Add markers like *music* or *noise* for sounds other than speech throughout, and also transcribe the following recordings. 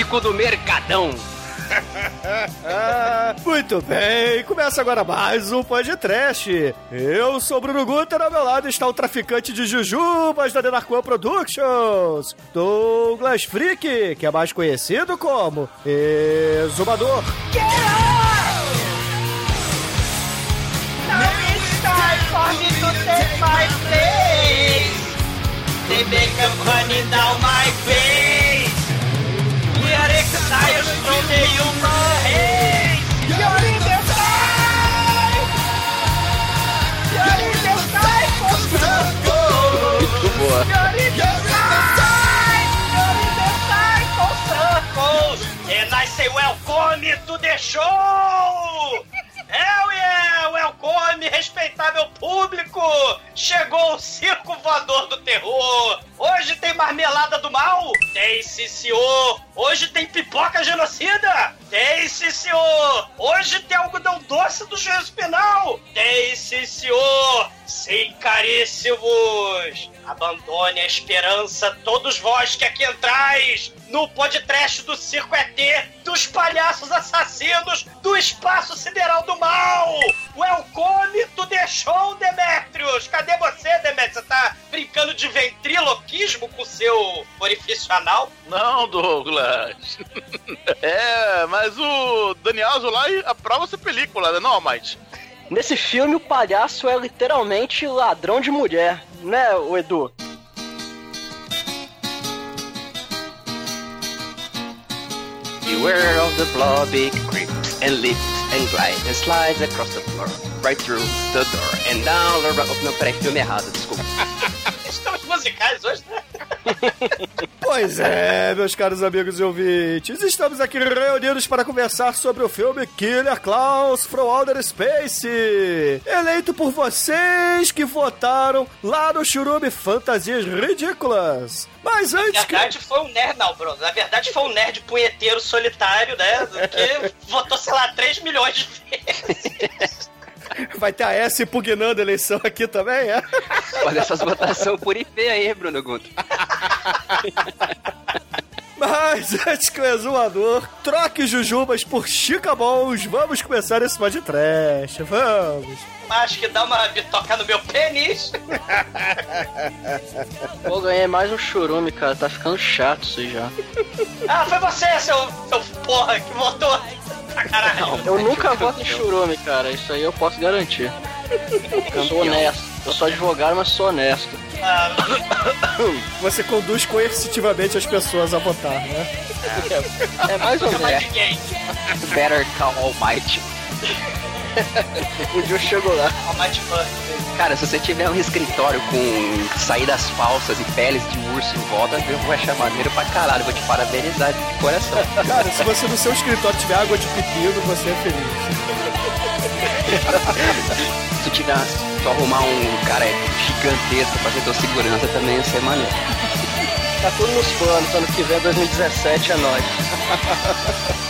Plástico do Mercadão! *laughs* Muito bem, começa agora mais um podcast. Eu sou o Bruno Guter, ao meu lado está o traficante de jujubas da Denarcoa Productions, Douglas Freak, que é mais conhecido como Exumador. The sky for circles. And I say welcome to the show. Hell yeah! Welcome, respeitável público! Chegou o circo voador do terror! Hoje tem marmelada do mal? Tem, sim, senhor! Hoje tem pipoca genocida? Tem, sim, senhor! Hoje tem algodão doce do juízo penal? Tem, sim, senhor! Sim, caríssimos! Abandone a esperança, todos vós que aqui entrais no podcast do Circo ET, dos palhaços assassinos do espaço sideral do mal! Welcome to the show, Demetrius! Cadê você, Demetrius? Brincando de ventriloquismo com seu orifício anal? Não, Douglas. *laughs* é, mas o Daniel Azulay aprova essa película, né? Não, mas. Nesse filme, o palhaço é literalmente ladrão de mulher, né, o Edu? Beware of the blobby creeps and leaps and glides and slides across the floor, right through the door and down the road. Não, peraí, filme errado, desculpa. *laughs* Estamos musicais hoje, né? *laughs* Pois é, meus caros amigos e ouvintes, estamos aqui reunidos para conversar sobre o filme Killer Clowns from Outer Space, eleito por vocês que votaram lá no Churume Fantasias Ridículas. Mas Na antes que... verdade foi um nerd, não, Bruno. Na verdade foi um nerd punheteiro solitário, né? Que votou, sei lá, 3 milhões de vezes. *laughs* Vai ter a S impugnando a eleição aqui também, é? Olha essas votações por IP aí, Bruno Guto. Mas antes que o exumador troque jujubas por chicabons, vamos começar esse pod trash. Vamos. Acho que dá uma bitoca no meu pênis. *laughs* Pô, ganhei mais um churume, cara. Tá ficando chato isso aí já. *laughs* Ah, foi você, seu, seu porra, que votou pra caralho. Eu nunca voto em churume, cara. Isso aí eu posso garantir. Eu sou honesto. Eu sou advogado, mas sou honesto. Ah, *coughs* Você conduz coercitivamente as pessoas a votar, né? É mais ou de menos. Better Call Almighty. *laughs* um dia eu chego lá. Cara, se você tiver um escritório com saídas falsas e peles de urso em volta, eu vou achar maneiro pra caralho. Vou te parabenizar de coração. *laughs* Cara, se você no seu escritório tiver água de pepino, você é feliz. Se tu tiver, se tu arrumar um cara gigantesco pra ser tua segurança, também ia ser maneiro. Tá tudo nos planos, ano que vem, 2017, é nóis. *laughs*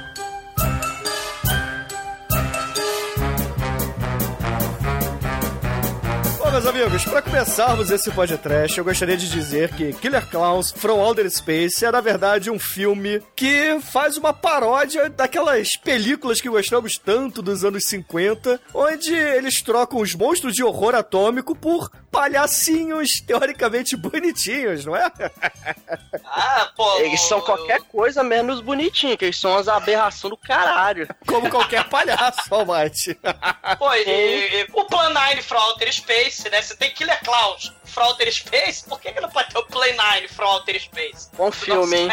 Meus amigos, para começarmos esse podcast, eu gostaria de dizer que Killer Clowns From Outer Space é, na verdade, um filme que faz uma paródia daquelas películas que gostamos tanto dos anos 50, onde eles trocam os monstros de horror atômico por palhacinhos teoricamente bonitinhos, não é? *laughs* Ah, pô. Eles são qualquer coisa menos bonitinhos, que eles são as aberrações do caralho. *laughs* Como qualquer palhaço, Almighty. Pô, e, e, o Plan 9 From Outer Space, né? Você tem Killer Clowns From Outer Space, por que, que não pode ter o Plan 9 From Outer Space? Bom filme, hein?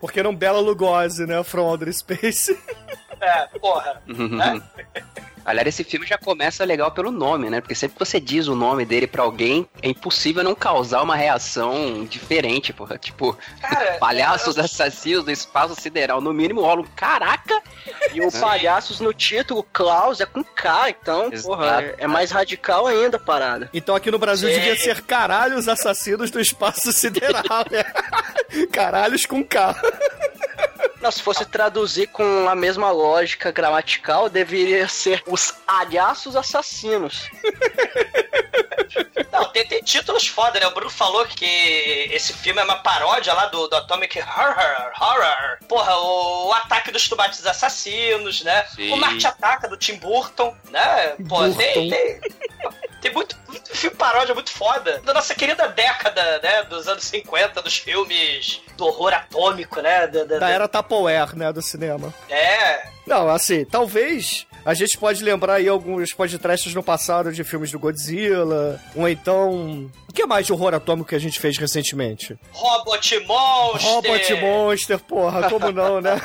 Porque não Bela Lugosi, né? From Outer Space. *laughs* É, porra. né? *laughs* Aliás, esse filme já começa legal pelo nome, né? Porque sempre que você diz o nome dele pra alguém, é impossível não causar uma reação diferente, porra. Tipo, Cara, *laughs* palhaços assassinos do espaço sideral. No mínimo rola um caraca. E o *laughs* palhaços no título, Klaus, é com K, então, Exato. porra, é, é mais radical ainda a parada. Então aqui no Brasil Sim. devia ser caralhos assassinos do espaço sideral, né? *laughs* Caralhos com K. Não, se fosse traduzir com a mesma lógica gramatical, deveria ser os alhaços assassinos. *laughs* Não, tem, tem títulos foda, né? O Bruno falou que esse filme é uma paródia lá do, do Atomic Horror. Horror. Porra, o, Ataque dos Tomates Assassinos, né? Sim. O Marte Ataca do Tim Burton, né? Pô, tem, tem, *laughs* tem muito, muito filme paródia muito foda. Da nossa querida década, né? Dos anos 50, dos filmes do horror atômico, né? Da, da- Da era Tupperware, né? Do cinema. É. Não, assim, talvez a gente pode lembrar aí alguns podcasts no passado de filmes do Godzilla, ou então... O que mais de horror atômico que a gente fez recentemente? Robot Monster. Robot Monster, porra, como não, né? *laughs*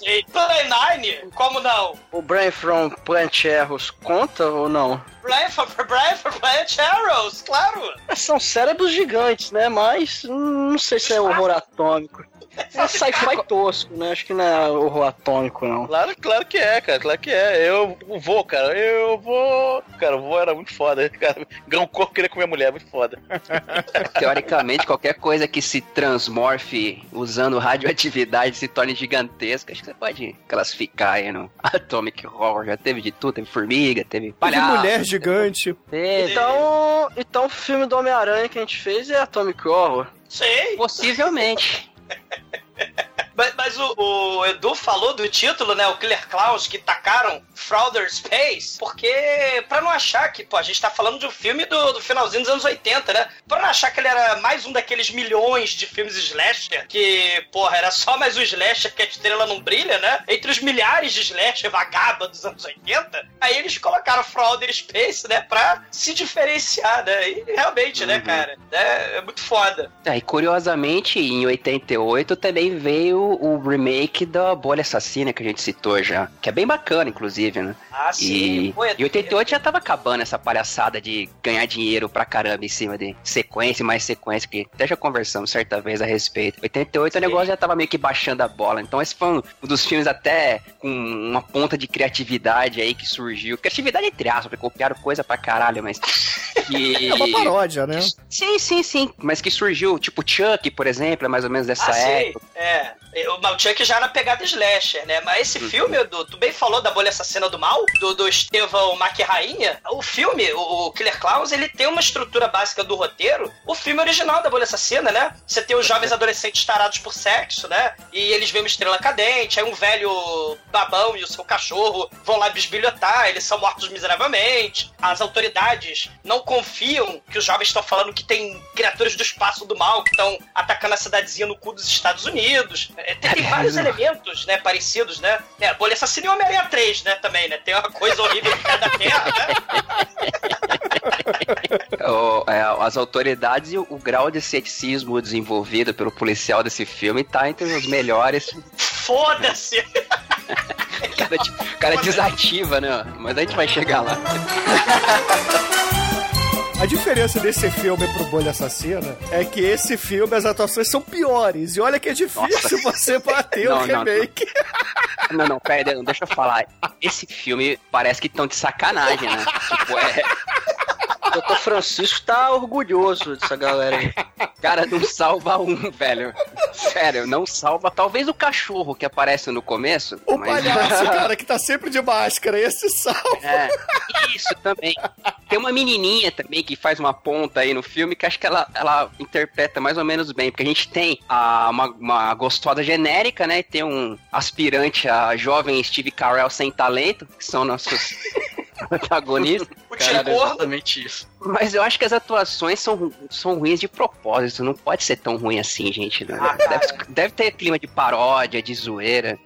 Play 9, como não? O Brain from Plant Erros conta ou não? Brian for *laughs* Brian for Plant Arrows, claro. São cérebros gigantes, né? Mas hum, não sei se é horror atômico. É sci-fi tosco, né? Acho que não é horror atômico, não. Claro, claro que é, cara. Claro que é. Eu vou, cara. Eu vou. Cara, o voo era muito foda. *laughs* Cara, ganhar um corpo queria comer mulher, muito foda. *laughs* Teoricamente, qualquer coisa que se transmorfe usando radioatividade se torne gigantesca, acho que você pode classificar aí no Atomic Horror. Já teve de tudo, teve formiga, teve Teve palhaço. mulher gigante. Então, então o filme do Homem-Aranha que a gente fez é Atomic Horror. Sei. Possivelmente. *laughs* Mas, mas o, o Edu falou do título, né? O Killer Clowns, que tacaram Frauder Space, porque pra não achar que, pô, a gente tá falando de um filme do, do finalzinho dos anos 80, né? Pra não achar que ele era mais um daqueles milhões de filmes slasher, que, porra, era só mais um slasher que a estrela não brilha, né? Entre os milhares de slasher vagaba dos anos 80, aí eles colocaram Frauder Space, né? Pra se diferenciar, né? E realmente, né, cara? É, é muito foda. É, e curiosamente, em 88 também veio o remake da Bolha Assassina que a gente citou já. Que é bem bacana, inclusive, né? Ah, sim. E Pô, em 88 já tava acabando essa palhaçada de ganhar dinheiro pra caramba em cima de sequência e mais sequência, que até já conversamos certa vez a respeito. 88 Sim. o negócio já tava meio que baixando a bola. Então esse foi um dos filmes até com uma ponta de criatividade aí que surgiu. Criatividade entre aspas, porque copiaram coisa pra caralho, mas. Que... *laughs* É uma paródia, né? Sim, sim, sim. Mas que surgiu, tipo Chuck, por exemplo, é mais ou menos dessa Ah, sim. época. É. O Chuck já na pegada slasher, né? Mas esse filme, Edu, tu bem falou da Bolha Assassina do Mal, do, do Estevão Mac Rainha. O filme, o, o Killer Clowns, ele tem uma estrutura básica do roteiro. O filme original da Bolha Assassina, né? Você tem os jovens adolescentes tarados por sexo, né? E eles veem uma estrela cadente, aí um velho babão e o seu cachorro vão lá bisbilhotar, eles são mortos miseravelmente. As autoridades não confiam que os jovens estão falando que tem criaturas do espaço do mal que estão atacando a cidadezinha no cu dos Estados Unidos. É, tem, tem vários elementos, né, parecidos, né? É, Bolha Assassina e Homem-Aranha 3, né, também, né? Tem uma coisa horrível que cai da terra, né? *laughs* O- é, as autoridades e o, o grau de ceticismo desenvolvido pelo policial desse filme tá entre os melhores. Foda-se! O cara, tipo, o cara desativa, né? Mas a gente vai chegar lá. *laughs* A diferença desse filme pro Bolha Assassina é que esse filme, as atuações são piores. E olha que é difícil você bater Não, o não, não. remake. Não, não, pera, deixa eu falar. Esse filme parece que estão de sacanagem, né? *laughs* Tipo, é. Dr. Francisco tá orgulhoso dessa galera aí. Cara, não salva um, velho. Sério, não salva. Talvez o cachorro que aparece no começo. O mas- palhaço, *laughs* cara, que tá sempre de máscara, esse salva. É, isso também. Tem uma menininha também que faz uma ponta aí no filme que acho que ela, ela interpreta mais ou menos bem, porque a gente tem a, uma, uma gostosa genérica, né? E tem um aspirante a jovem Steve Carell sem talento, que são nossos protagonistas. *laughs* O Cara, gordo. exatamente isso. Mas eu acho que as atuações são, são ruins de propósito, não pode ser tão ruim assim, gente. né? Ah, deve, deve ter clima de paródia, de zoeira.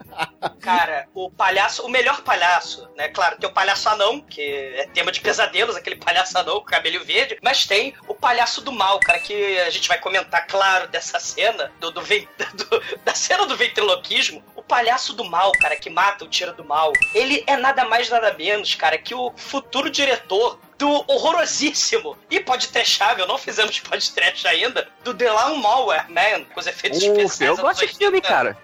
Cara, o palhaço, o melhor palhaço, né? Claro, tem o palhaço anão, que é tema de pesadelos, aquele palhaço anão com cabelo verde, mas tem o palhaço do mal, cara, que a gente vai comentar, claro, dessa cena, do, do *laughs* do- da cena do ventriloquismo. O palhaço do mal, cara, que mata o tiro do mal, ele é nada mais, nada menos, cara, que o futuro diretor do horrorosíssimo e podcastável, não fizemos *laughs* podcast ainda, do The Lawn Mower Man, com os efeitos Uf, especiais. eu gosto de 80. filme, cara.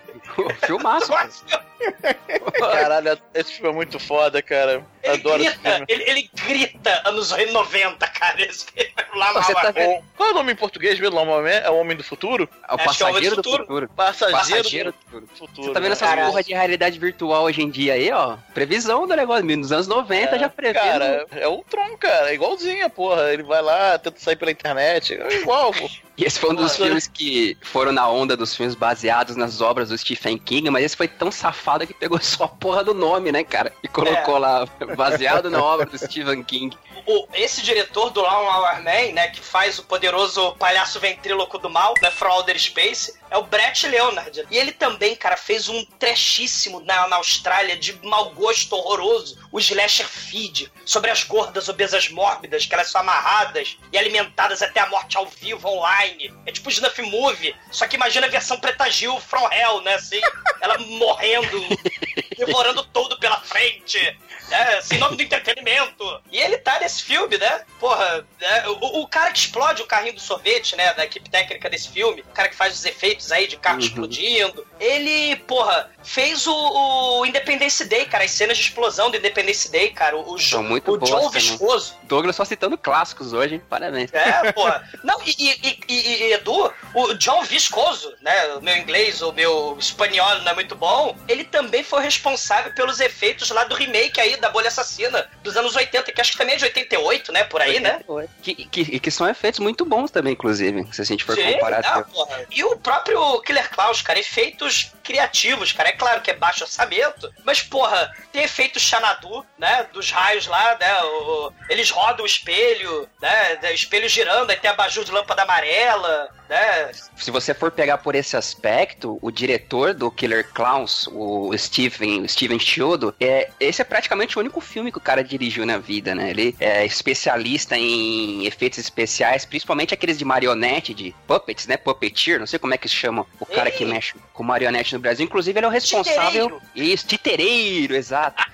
Filmaço. *laughs* Caralho, esse filme é muito foda, cara. Ele Adoro grita, ele, ele grita anos 90, cara. Esse filme. Lá Você lá, tá vendo? Qual é o nome em português mesmo? É o Homem do Futuro? É o Acho que é o passageiro do do futuro. futuro. Passageiro, Passageiro do do futuro. futuro. Você tá vendo essas Caralho. porra de realidade virtual hoje em dia aí, ó? Previsão do negócio. Nos anos 90 já prevendo. Cara, é o Tron, cara. É igualzinho, porra. Ele vai lá, tenta sair pela internet. É igual, pô. *laughs* E esse foi um dos Nossa. filmes que foram na onda dos filmes baseados nas obras do Stephen King, mas esse foi tão safado que pegou *laughs* só a porra do nome, né, cara? E colocou lá, baseado na obra do Stephen King. O- esse diretor do Lawn Hour Man, né, que faz o poderoso palhaço ventríloco do mal, né, From Outer Space, é o Brett Leonard. E ele também, cara, fez um trechíssimo na, na Austrália de mau gosto horroroso, o Slasher Feed, sobre as gordas obesas mórbidas, que elas são amarradas e alimentadas até a morte ao vivo online. É tipo Snuff Movie, só que imagina a versão Preta Gil From Hell, né, assim, ela morrendo, devorando tudo pela frente, né, sem nome do entretenimento. E ele tá nesse filme, né? Porra, né, o, o cara que explode o carrinho do sorvete, né? Da equipe técnica desse filme, o cara que faz os efeitos aí de carro Uhum. explodindo. Ele, porra, fez o, o Independence Day, cara, as cenas de explosão do Independence Day, cara. O, o, São muito o boas John também. Viscoso. Douglas só citando clássicos hoje, hein? Parabéns. É, *laughs* porra. Não, e, e- e- e- e, Edu, o John Viscoso, né? O meu inglês, o meu espanhol não é muito bom. Ele também foi responsável pelos efeitos lá do remake aí da Bolha Assassina dos anos 80, que acho que também é de 88, né? Por aí, né? Que, que, que são efeitos muito bons também, inclusive, se a gente for Sim, comparar. não, porra. E o próprio Killer Klaus, cara, efeitos criativos, cara. É claro que é baixo orçamento, mas, porra, tem efeito Xanadu, né? Dos raios lá, né? o- eles rodam o espelho, né? O espelho girando, aí tem abajur de lâmpada amarela, né? Se você for pegar por esse aspecto, o diretor do Killer Clowns, o Steven, Steven Chiodo, é, esse é praticamente o único filme que o cara dirigiu na vida, né? Ele é especialista em efeitos especiais, principalmente aqueles de marionete, de puppets, né? Puppeteer, não sei como é que se chama o cara que Ei. mexe com marionete no Brasil. Inclusive, ele é o responsável... Titereiro. Isso, titereiro, exato.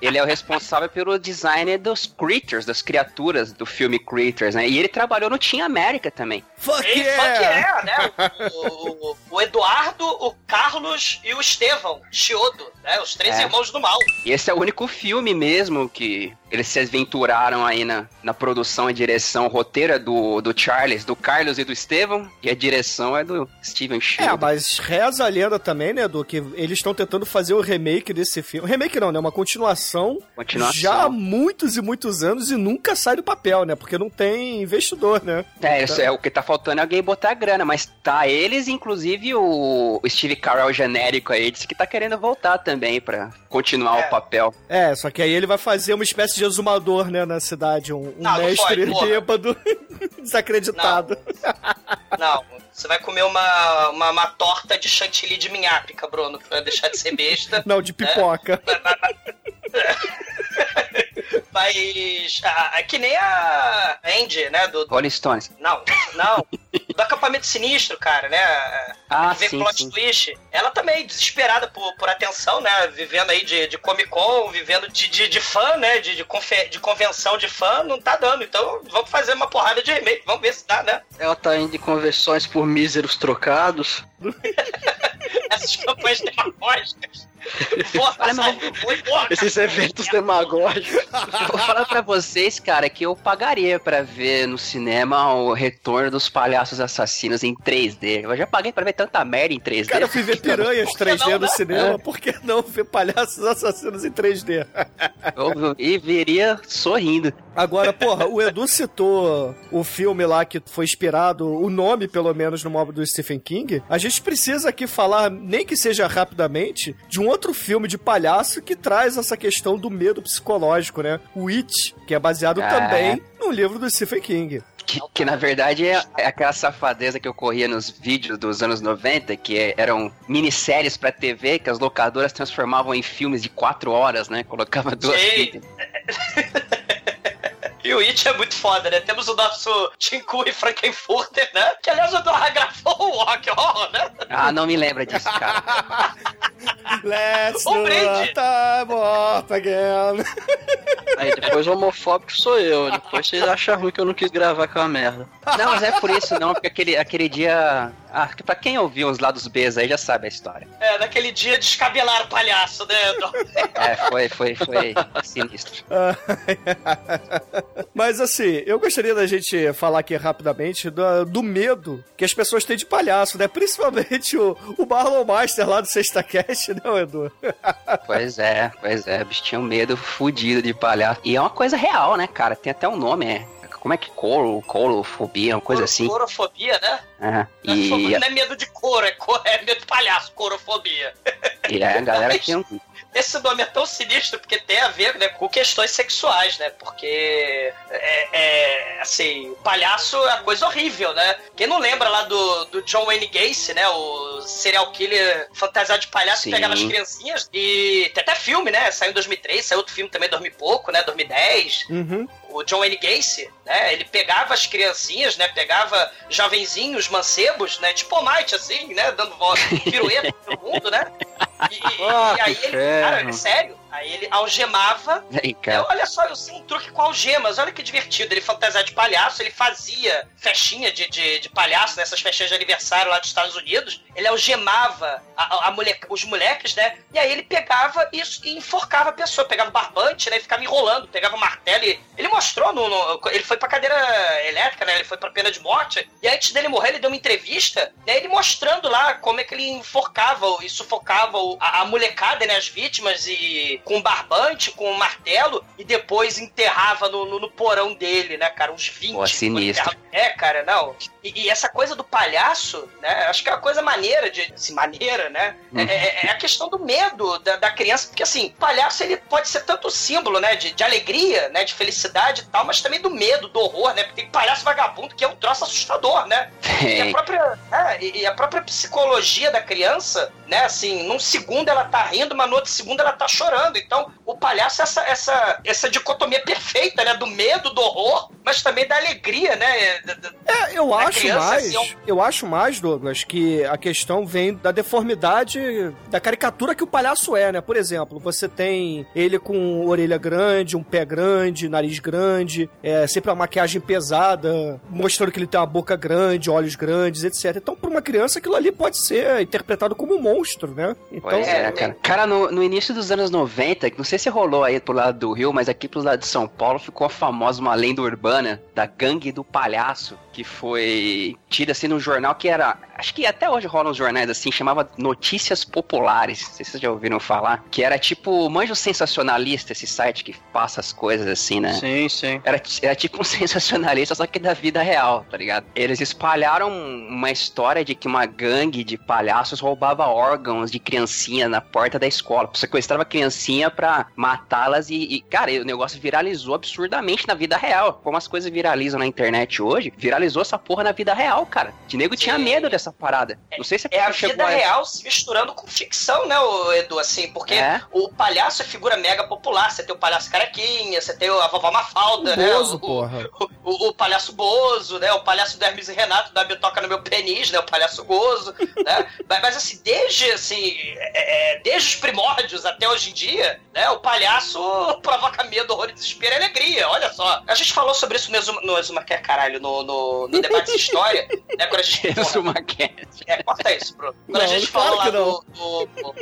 Ele é o responsável pelo design dos creatures, das criaturas do filme Creatures, né? E ele trabalhou no Team América também. Fuck yeah! Fuck yeah, né? O, o- o Eduardo, o Carlos e o Estevão Chiodo, né? Os três É. irmãos do mal. E esse é o único filme mesmo que eles se aventuraram aí na, na produção e direção. O roteiro é do, do Charles, do Carlos e do Estevão, e a direção é do Steven É, Shield. mas reza a lenda também, né, do que eles estão tentando fazer o remake desse filme. Remake não, né? Uma continuação, Continuação. já há muitos e muitos anos e nunca sai do papel, né? Porque não tem investidor, né? É, isso é o que tá faltando é alguém botar grana, mas tá eles, inclusive o, Steve Carell genérico aí, disse que tá querendo voltar também pra continuar É. o papel. É, só que aí ele vai fazer uma espécie de exumador, né, na cidade. Um, um Não, não mestre porra. bêbado *laughs* desacreditado. Não, você vai comer uma, uma, uma torta de chantilly de minhápica, Bruno, pra deixar de ser besta. *laughs* Não, de pipoca. *laughs* Mas. ah, é que nem a Andy, né? Do, do- Rolling Stones. não, não. Do acampamento sinistro, cara, né? Ah, que vem sim, plot sim. twist. Ela também, desesperada por, por atenção, né? Vivendo aí de, de Comic Con, vivendo de, de, de fã, né? De, de, confe- de convenção de fã, não tá dando. Então vamos fazer uma porrada de remake, vamos ver se dá, né? Ela tá indo em conversões por míseros trocados. *laughs* essas campanhas demagógicas. Porra. Esses eventos demagógicos. Vou falar pra vocês, cara, que eu pagaria pra ver no cinema o retorno dos palhaços assassinos em 3D. Eu já paguei pra ver tanta merda em 3D. Cara, eu fui ver piranhas Por que 3D não, no né? cinema, por que não ver palhaços assassinos em 3D? Eu- e veria sorrindo. Agora, *laughs* porra, o Edu citou o filme lá que foi inspirado, o nome pelo menos, no móvel do Stephen King. A gente precisa aqui falar, nem que seja rapidamente, de um outro filme de palhaço que traz essa questão do medo psicológico, né? O It, que é baseado Ah. também no livro do Stephen King. Que, que, na verdade é, é aquela safadeza que ocorria nos vídeos dos anos 90, que é- eram minisséries pra TV que as locadoras transformavam em filmes de 4 horas, né? Colocava duas fitas. *laughs* E o It é muito foda, né? Temos o nosso Tinku e Frankenfurter, né? Que aliás o Eduardo gravou o Rock Horror, né? Ah, não me lembra disso, cara. *laughs* Let's Um do brinde. time up again. Aí depois o homofóbico sou eu. Depois vocês acham ruim que eu não quis gravar aquela merda. Não, mas é por isso não, porque aquele, aquele dia. Ah, que pra quem ouviu os lados Bs aí já sabe a história. É, naquele dia descabelaram o palhaço, né? *laughs* É, foi, foi, foi sinistro. *laughs* Mas assim, eu gostaria da gente falar aqui rapidamente do, do medo que as pessoas têm de palhaço, né? Principalmente o, o Marlon Master lá do Sexta Cast, né, Edu? Pois é, pois é, bicho tinha um medo fudido de palhaço. E é uma coisa real, né, cara? Tem até um nome, é. Como é que colo, colofobia, uma coisa assim. Corofobia, né? Não é e, não é medo de couro, é, co- *laughs* é medo de palhaço, corofobia. e aí a galera um. Esse nome é tão sinistro porque tem a ver né, com questões sexuais, né? Porque, é, é, assim, o palhaço é uma coisa horrível, né? Quem não lembra lá do, do John Wayne Gacy, né? O serial killer fantasiado de palhaço que Sim. pegava as criancinhas. E tem até filme, né? Saiu em 2003, saiu outro filme também, dormi pouco, né? 2010 Uhum. o John Wayne Gacy, né? Ele pegava as criancinhas, né? Pegava jovenzinhos, mancebos, né? Tipo Might, assim, né? Dando voz, pirueta pelo mundo, né? *laughs* E, e- Ah, e aí que ele, cara, sério, aí ele algemava. Aí, né? cara. Olha só, eu sei um truque com algemas, olha que divertido. Ele fantasiado de palhaço, ele fazia festinha de, de, de palhaço, nessas festinhas de aniversário lá dos Estados Unidos. Ele algemava a, a- a mole- os moleques, né? E aí ele pegava isso e enforcava a pessoa. Pegava o barbante, né? E ficava enrolando. Pegava o martelo e... Ele mostrou no, no- Ele foi pra cadeira elétrica, né? Ele foi pra pena de morte. E antes dele morrer, ele deu uma entrevista, né? Ele mostrando lá como é que ele enforcava e sufocava a, a molecada, né? As vítimas e com barbante, com martelo. E depois enterrava no, no- no porão dele, né, cara? Uns 20. Pô, sinistro. É, cara, não. E, e essa coisa do palhaço, né? Acho que é uma coisa maneira de. Assim, maneira, né? É, é- é a questão do medo da, da criança, porque assim, palhaço ele pode ser tanto símbolo, né? De, de alegria, né? De felicidade e tal, mas também do medo, do horror, né? Porque tem palhaço vagabundo que é um troço assustador, né? E a própria, é, e e a própria psicologia da criança, né? Assim, num segundo ela tá rindo, mas no outro segundo ela tá chorando. Então, o palhaço é essa, essa, essa dicotomia perfeita, né? Do medo, do horror, mas também da alegria, né? É, eu Da acho criança, mais, assim, é um- eu acho mais, Douglas, que a questão vem da deformidade da caricatura que o palhaço é, né? Por exemplo, você tem ele com orelha grande, um pé grande, nariz grande, é, sempre uma maquiagem pesada, mostrando que ele tem uma boca grande, olhos grandes, etc. Então, pra uma criança, aquilo ali pode ser interpretado como um monstro, né? Então, Pois é, é, cara. Cara, no, no início dos anos 90, não sei se rolou aí pro lado do Rio, mas aqui pro lado de São Paulo ficou a famosa uma lenda urbana da gangue do palhaço, que foi tida assim num jornal que era. Acho que até hoje rolam uns jornais assim, chamava Notícias Populares. Não sei se vocês já ouviram falar. Que era tipo Manjo Sensacionalista, esse site que passa as coisas assim, né? Sim, sim. Era, era tipo um *laughs* sensacionalista, só que da vida real, tá ligado? Eles espalharam uma história de que uma gangue de palhaços roubava órgãos de criancinha na porta da escola. Sequestrava criancinha pra matá-las e, e, cara, o negócio viralizou absurdamente na vida real. Como as coisas viralizam na internet hoje, viralizou essa porra na vida real, cara. De nego tinha Sim. medo dessa parada. Não sei se É a chegou vida a- real se misturando com ficção, né, Edu? Assim, porque É. o palhaço é figura mega popular. Você tem o palhaço carequinha, você tem a vovó Mafalda, o né? Bozo, o, porra. o, o palhaço Bozo, né? O palhaço do Hermes e Renato da Bitoca no meu penis, né? O palhaço Gozo, né? *laughs* Mas, mas, assim, desde assim, é, é, desde os primórdios até hoje em dia, né? O palhaço provoca medo, horror, desespero e alegria. Olha só. A gente falou sobre isso no Exuma, no Exuma que é caralho, no, no, no debate de história, né? Quando a gente. *laughs* Exuma podcast. É, corta isso, Bruno. Quando a Não, gente claro falou lá do, do,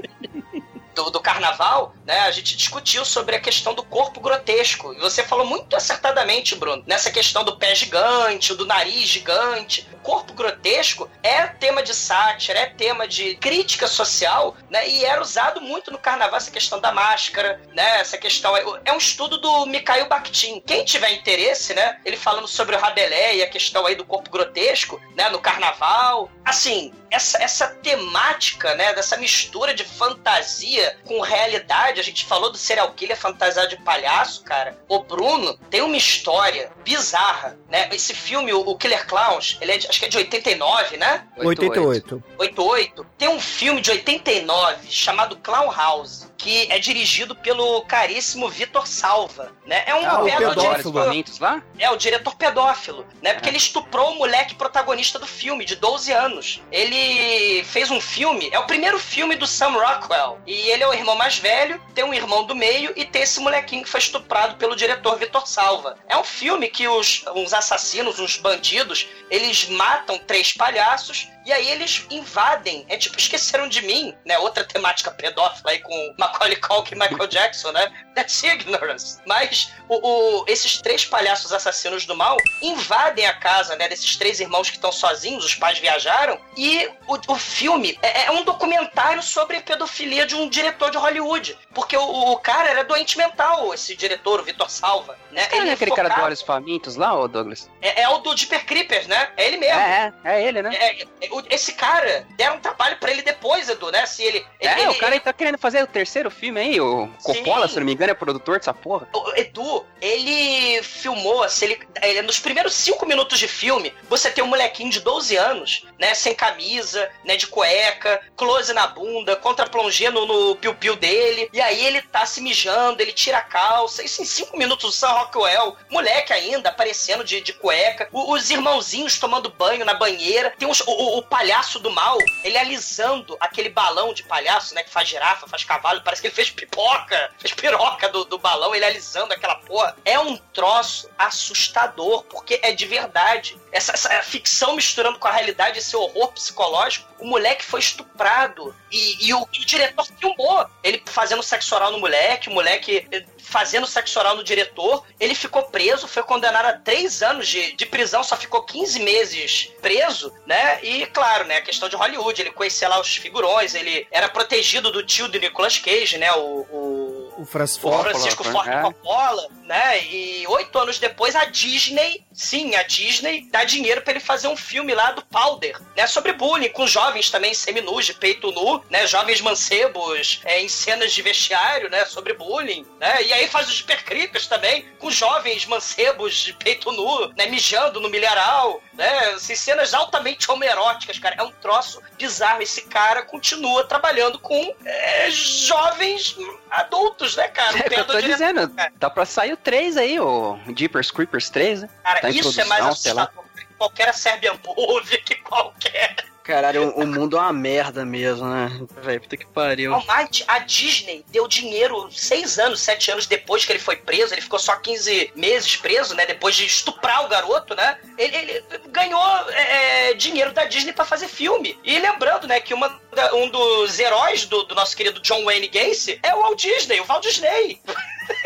do, do carnaval, né, a gente discutiu sobre a questão do corpo grotesco. E você falou muito acertadamente, Bruno, nessa questão do pé gigante, do nariz gigante. O corpo grotesco é tema de sátira, é tema de crítica social, né, e era usado muito no carnaval essa questão da máscara, né, essa questão... É, um estudo do Mikhail Bakhtin. Quem tiver interesse, né, ele falando sobre o Rabelais e a questão aí do corpo grotesco, né, no carnaval. Assim, essa, essa temática, né, dessa mistura de fantasia com realidade, a gente falou do serial killer fantasiado de palhaço, cara. O Bruno tem uma história bizarra, né? Esse filme, o, o Killer Clowns, ele é de, acho que é de 89, né? 88. 88. Tem um filme de 89 chamado Clown House, que é dirigido pelo caríssimo Vitor Salva, né? É um Ah, o pedófilo. diretor- Momentos lá? é, o diretor pedófilo, né? Porque ele estuprou o moleque protagonista do filme, de 12 anos. Ele fez um filme, é o primeiro filme do Sam Rockwell. E ele é o irmão mais velho, tem um irmão do meio e tem esse molequinho que foi estuprado pelo diretor Vitor Salva. É um filme que os uns assassinos, uns bandidos, eles matam três palhaços e aí eles invadem. É tipo Esqueceram de Mim, né? Outra temática pedófila aí com Macaulay Culkin e Michael Jackson, né? *laughs* That's ignorance. Mas o, o- esses três palhaços assassinos do mal invadem a casa, né? Desses três irmãos que estão sozinhos, os pais viajaram. E o, o filme é, é um documentário sobre pedofilia de um diretor de Hollywood. Porque o, o cara era doente mental, esse diretor, o Vitor Salva. Né? Cara não é aquele cara do focava- Olhos Famintos lá, ô Douglas? é, é o do Deeper Creepers, né? É ele mesmo. É, é, é ele, né? É, é, o- esse cara deram um trabalho pra ele depois, Edu, né? Se ele. ele- É, ele- o cara tá querendo fazer o terceiro filme aí, o Coppola, Sim. se não me engano, é produtor dessa porra. O Edu, ele filmou, assim, ele, ele- nos primeiros cinco minutos de filme, você tem um molequinho de 12 anos, né, sem camisa, né, de cueca, close na bunda, contra no, no piu-piu dele, e aí ele tá se mijando, ele tira a calça, isso em cinco minutos, o Sam Rockwell, moleque ainda, aparecendo de, de cueca, o- os irmãozinhos tomando banho na banheira, tem uns- o- o palhaço do mal, ele alisando aquele balão de palhaço, né, que faz girafa, faz cavalo, parece que ele fez pipoca, fez piroca do, do balão, ele alisando aquela porra. É um troço assustador, porque é de verdade. Essa, essa ficção misturando com a realidade, esse horror psicológico. O moleque foi estuprado e, e o, e o diretor filmou ele fazendo sexo oral no moleque, o moleque eh, fazendo sexo oral no diretor. Ele ficou preso, foi condenado a três anos de, de prisão, só ficou 15 meses preso, né? E claro, né? A questão de Hollywood, ele conhecia lá os figurões, ele era protegido do tio do Nicolas Cage, né? O, o, O Francis o. Francisco Coppola, Ford. Coppola, né? E oito anos depois a Disney, sim, a Disney dá dinheiro pra ele fazer um filme lá do Powder, né? Sobre bullying, com jovens também seminus, de peito nu, né? Jovens mancebos é, em cenas de vestiário, né? Sobre bullying, né? E aí faz os hipercricas também, com jovens mancebos de peito nu, né? Mijando no milharal, né? Assim, cenas altamente homeróticas, cara. É um troço bizarro. Esse cara continua trabalhando com é, jovens adultos, né, cara? É o que eu tô diretor, dizendo. cara. Tá pra sair o 3 aí, o Jeepers Creepers 3, né? Cara, Tá isso é mais assustador que qualquer Serbian Movie, que qualquer. Caralho, o, o mundo é uma merda mesmo, né? Velho, puta que pariu. Almighty, a Disney deu dinheiro seis anos, sete anos depois que ele foi preso. Ele ficou só 15 meses preso, né? Depois de estuprar o garoto, né? Ele, ele ganhou é, é, dinheiro da Disney pra fazer filme. E lembrando, né, que uma, da- um dos heróis do, do nosso querido John Wayne Gacy é o Walt Disney, o Walt Disney. *laughs*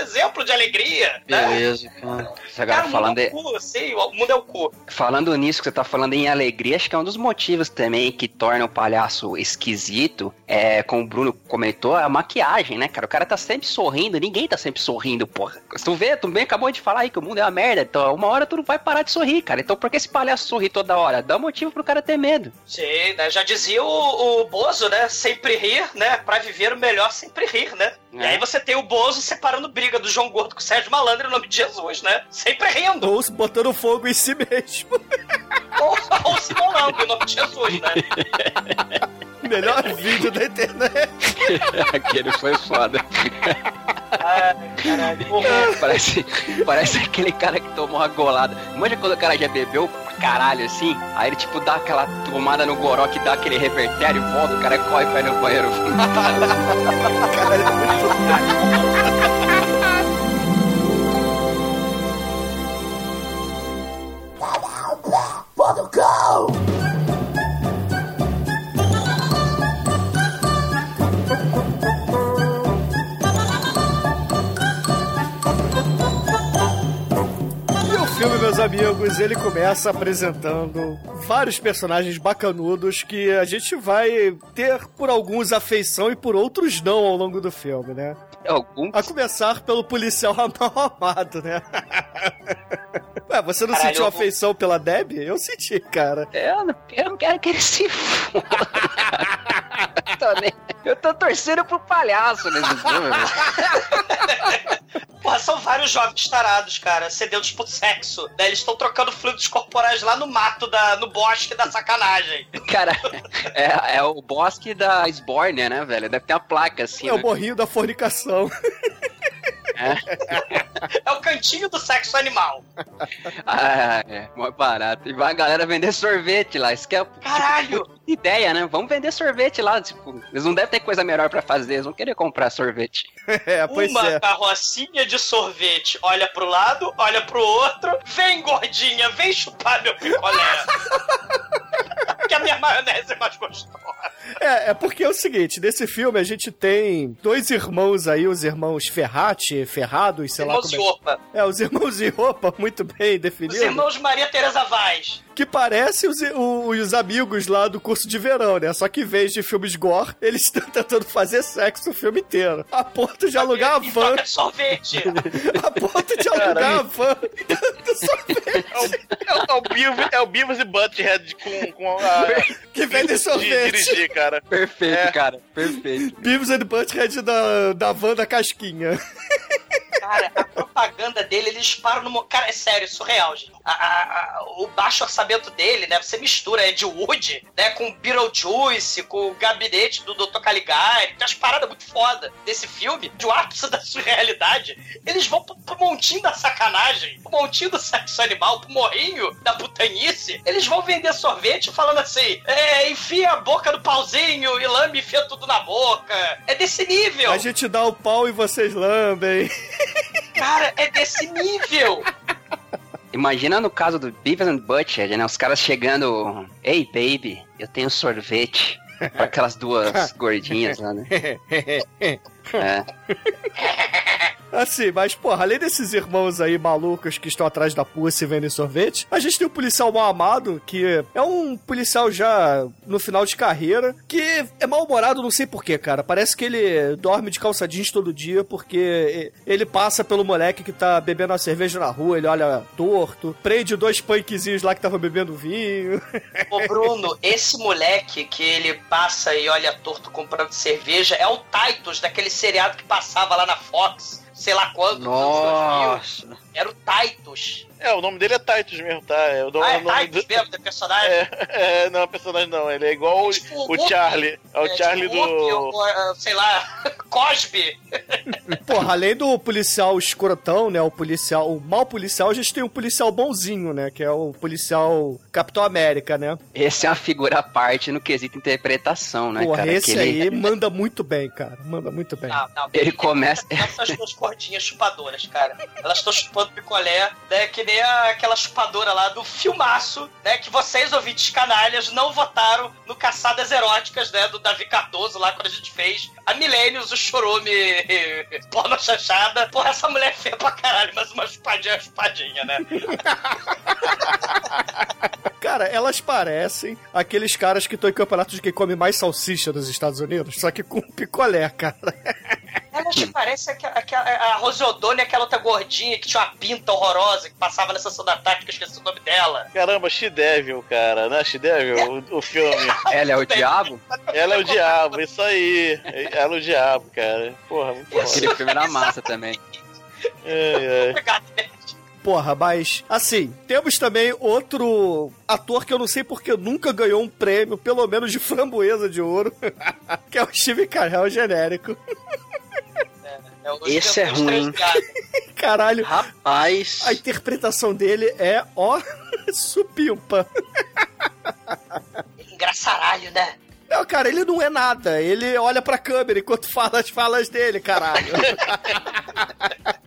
Exemplo de alegria, né? Beleza, cara. Essa Cara, galera o falando, mundo é o cu, sim, o mundo é o cu. falando nisso que você tá falando em alegria, acho que é um dos motivos também que torna o palhaço esquisito. É, como o Bruno comentou, é a maquiagem, né, cara? O cara tá sempre sorrindo, ninguém tá sempre sorrindo, porra. Tu vê, tu bem acabou de falar aí que o mundo é uma merda, então uma hora tu não vai parar de sorrir, cara. Então por que esse palhaço sorri toda hora? Dá motivo pro cara ter medo. Sim, né? Já dizia o, o Bozo, né? Sempre rir, né? Pra viver o melhor, sempre rir, né? E É. aí você tem o Bozo separando briga do João Gordo com o Sérgio Malandro em nome de Jesus, né? Sempre rindo. Ou se botando fogo em si mesmo. ou, ou se molando em nome de Jesus, né? *laughs* Melhor vídeo da internet. *laughs* Aquele foi foda. Ai, caralho. Parece, parece aquele cara que tomou uma golada. Manja quando o cara já bebeu pra caralho assim, aí ele tipo dá aquela tomada no goró que dá aquele revertério, volta, o cara corre e vai no banheiro. Filme, meus amigos, ele começa apresentando vários personagens bacanudos que a gente vai ter por alguns afeição e por outros não ao longo do filme, né? Algum? A começar pelo policial *laughs* mal amado, né? *laughs* Ué, você não Caralho, sentiu eu- afeição pela Deb? Eu senti, cara. Eu não, eu não quero que ele se foda. *laughs* Eu tô torcendo pro palhaço nesse filme. Porra, são vários jovens tarados, cara, sedentos por sexo. Né? Eles estão trocando fluidos corporais lá no mato, da, no bosque da sacanagem. Cara, é, é o bosque da Sborne, né, velho? Deve ter uma placa assim. É o né? morrinho da fornicação. É *laughs* *laughs* o cantinho do sexo animal. Ah, é, mó barato. E vai a galera vender sorvete lá. Isso que é Caralho! *laughs* tipo, ideia, né? Vamos vender sorvete lá. Tipo, eles não devem ter coisa melhor pra fazer. Eles vão querer comprar sorvete. *laughs* É, pois Uma é. carrocinha de sorvete. Olha pro lado, olha pro outro. Vem, gordinha, vem chupar meu picolé. Que a minha maionese é mais gostosa. É, é porque é o seguinte, nesse filme a gente tem dois irmãos aí, os irmãos Ferrati, Ferrados, sei Irmãos lá como é. É, os irmãos Iopa, muito bem Os definido. irmãos Maria Tereza Vaz. Que parecem os, os amigos lá do curso de verão, né? Só que em vez de filmes gore, *laughs* eles estão tentando fazer sexo o filme inteiro. A ponto de alugar a van, sorvete. *laughs* a ponto de alugar a van do sorvete, É o, é o Beavis, é o Beavis e Butthead com, com a. *laughs* que vende de sorvete. dirigir, cara. Perfeito, É. cara. Perfeito. Beavis and Butthead da, da van da casquinha. Cara, a propaganda dele, eles param no. Cara, é sério, é surreal, gente. A- a- a- o baixo orçamento dele, né? Você mistura Ed Wood, né? Com Beetlejuice, com o gabinete do Dr. Caligari. Tem umas paradas muito foda desse filme, de um ápice *laughs* da surrealidade. Eles vão pro, pro montinho da sacanagem, pro montinho do sexo animal, pro morrinho da putanice. Eles vão vender sorvete falando assim: é, enfia a boca no pauzinho e lame e enfia tudo na boca. É desse nível. A gente dá o pau e vocês lambem. Cara, é desse nível. Imagina no caso do Beavis and Butthead, né? Os caras chegando... Ei, baby, eu tenho sorvete. Pra *laughs* aquelas duas gordinhas lá, né? *laughs* É. Assim, mas, porra, além desses irmãos aí malucos que estão atrás da Pussy vendem sorvete, a gente tem um policial mal amado, que é um policial já no final de carreira, que é mal-humorado, não sei porquê, cara. Parece que ele dorme de calça jeans todo dia, porque ele passa pelo moleque que tá bebendo uma cerveja na rua, ele olha torto, prende dois punkzinhos lá que tava bebendo vinho. Ô Bruno, esse moleque que ele passa e olha torto comprando cerveja é o Titus daquele seriado que passava lá na Fox, sei lá 2000. Nossa. Era o Titus. É, o nome dele é Titus mesmo, tá? É o, Ah, o nome é Titus do- mesmo, do personagem? É, *laughs* é, não é personagem não, ele é igual o, Tipo, o Whoopi. Charlie. É o É, Charlie tipo, do. Ah, sei lá, *laughs* Cosby. *laughs* Porra, além do policial escrotão, né? O policial, o mau policial, a gente tem um policial bonzinho, né? Que é o policial Capitão América, né? Esse é uma figura à parte no quesito interpretação, né, Porra, cara? esse Que ele, aí manda muito bem, cara. Manda muito bem. Não, não. ele começa... Essas duas gordinhas chupadoras, cara. Elas estão chupando picolé, né? Que nem a- aquela chupadora lá do filmaço, né? Que vocês, ouvintes canalhas, não votaram no Caçadas Eróticas, né? Do Davi Cardoso lá quando a gente fez a Milênios, o chorume *laughs* porno chanchada. Porra, essa mulher é feia pra caralho, mas uma chupadinha é chupadinha, né? *laughs* Cara, elas parecem aqueles caras que estão em campeonato de quem come mais salsicha nos Estados Unidos, só que com picolé, cara. *laughs* Elas te parecem aquela, aquela- a Rose O'Donnell, aquela outra gordinha que tinha uma pinta horrorosa que passava na sessão da tarde, que eu esqueci o nome dela. Caramba, She-Devil, cara, né? She-Devil, o, o filme. *laughs* Ela é o diabo? Ela é o diabo, isso aí. Ela é o diabo, cara. Porra, muito foda. Aquele filme era massa também. Ai, ai. Obrigado, né? Porra, mas assim, temos também outro ator que eu não sei porque nunca ganhou um prêmio, pelo menos de framboesa de ouro, *laughs* que é o Steve Carell genérico. É, Esse é ruim. *laughs* Caralho, Rapaz. a interpretação dele é, ó, *laughs* supimpa. Engraçaralho, né? Não, cara, ele não é nada. Ele olha pra câmera enquanto fala as falas dele, caralho. *laughs*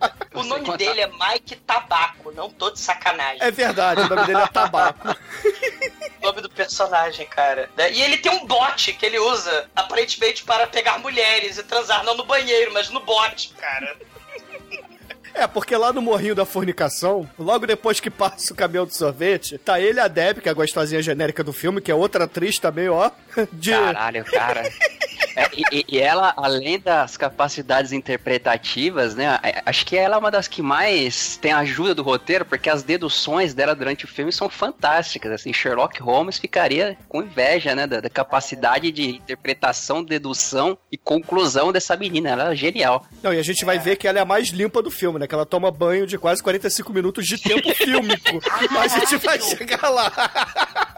O nome contar. dele é Mike Tabaco, não tô de sacanagem. É verdade, o nome dele é Tabaco. O *laughs* nome do personagem, cara. Né? E ele tem um bote que ele usa, aparentemente, para pegar mulheres e transar, não no banheiro, mas no bote, cara. *laughs* É, porque lá no Morrinho da Fornicação, logo depois que passa o caminhão do sorvete, tá ele e a Deb, que é a gostosinha genérica do filme, que é outra atriz também, ó. *laughs* De... Caralho, cara. É, e, e, ela, além das capacidades interpretativas, né? Acho que ela é uma das que mais tem a ajuda do roteiro, porque as deduções dela durante o filme são fantásticas. Assim, Sherlock Holmes ficaria com inveja, né? Da, da capacidade de interpretação, dedução e conclusão dessa menina. Ela é genial. Não, e a gente vai ver que ela é a mais limpa do filme, né? Que ela toma banho de quase 45 minutos de tempo *laughs* fílmico. Mas a gente vai chegar lá.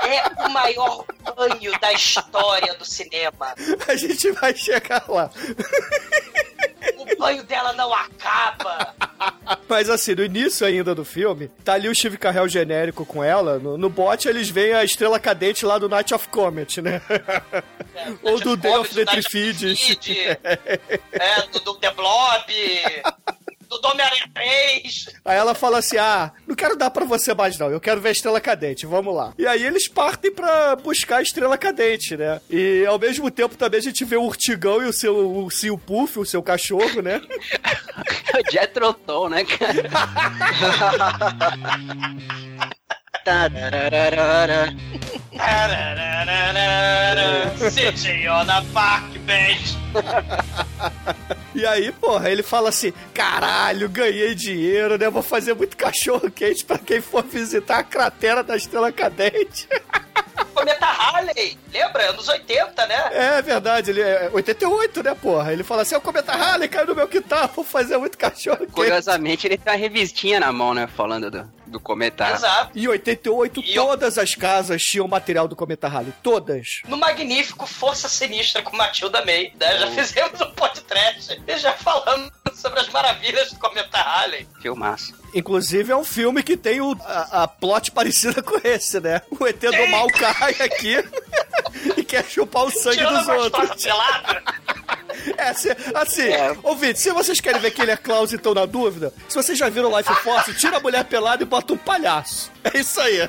É o maior banho da história do cinema. A gente vai chegar lá. O banho dela não acaba. Mas assim, no início ainda do filme, tá ali o Steve Carell genérico com ela. No, no bote eles veem a estrela cadente lá do Night of Comet, né? É, *laughs* Ou do Day of the Trifides. *laughs* É, do, do The Blob. Do do Homem-Aranha 3. Aí ela fala assim: Ah, não quero dar pra você mais, não. Eu quero ver a estrela cadente, vamos lá. E aí eles partem pra buscar a estrela cadente, né? E ao mesmo tempo também a gente vê o Urtigão e o seu ursinho Puff, o seu cachorro, né? *laughs* o Jethro Tull, né, cara? Tarararara. Sitting on a park bench. *laughs* E aí, porra, ele fala assim: caralho, ganhei dinheiro, né? Vou fazer muito cachorro quente pra quem for visitar a cratera da estrela cadente. *laughs* Cometa Harley, lembra? Anos 80, né? É verdade, ele é 88, né, porra? Ele fala assim: o cometa Harley caiu no meu quintal, vou fazer muito cachorro quente. Curiosamente, ele tem uma revistinha na mão, né? Falando do, do cometa. Exato. Em 88, E eu- todas as casas tinham material do Cometa Halley. Todas. No magnífico Força Sinistra com Matilda May, né? Já fizemos um podcast e já falamos sobre as maravilhas do Cometa Harley. Filmaço. Inclusive, é um filme que tem o, a, a plot parecida com esse, né? O ET do mal cai aqui *laughs* e quer chupar o sangue Tirando a dos outros. pelada. *laughs* É, se- assim, É. ouvinte, se vocês querem ver Killer Klaus e estão na dúvida, se vocês já viram Life Force, tira a mulher pelada e bota um palhaço. É isso aí.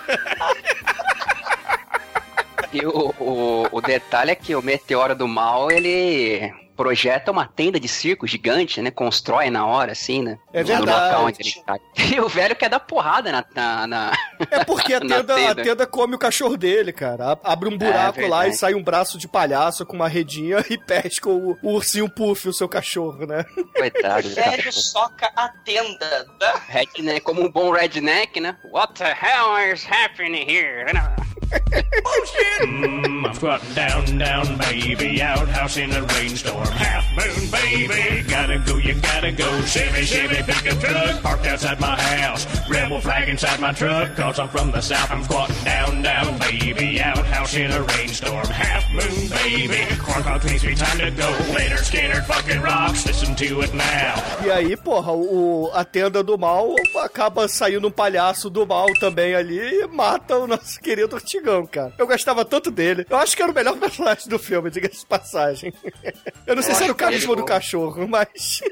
E o, o, o detalhe é que o Meteoro do Mal, ele projeta uma tenda de circo gigante, né? Constrói na hora, assim, né? É No verdade. local onde ele tá. *laughs* E o velho quer dar porrada na... na, na- *laughs* É porque a *laughs* na tenda, a tenda. tenda come o cachorro dele, cara. Abre um buraco lá verdade. e sai um braço de palhaço com uma redinha e pesca o, o ursinho Puff, o seu cachorro, né? Coitado O velho soca a tenda. Né? Redneck, como um bom redneck, né? What the hell is happening here? Mm, I'm squatting down, down, baby. Outhouse in a rainstorm. Half moon, baby. Gotta go, you gotta go. Shimmy, shimmy, pickup truck parked outside my house. Rebel flag inside my truck, cause I'm from the south. I'm squatting down, down, baby. Outhouse in a rainstorm. Half moon, baby. Corn Queen Street, time to go. Later, Skinner, fucking rocks. Listen to it now. E aí, porra, o, a tenda do mal acaba saindo um palhaço do mal também ali e mata o nosso querido Ortigão, cara. Eu gostava tanto dele. Eu acho que era o melhor *laughs* personagem do filme, diga-se de passagem. Eu não sei se era o carisma do cachorro, mas. *laughs*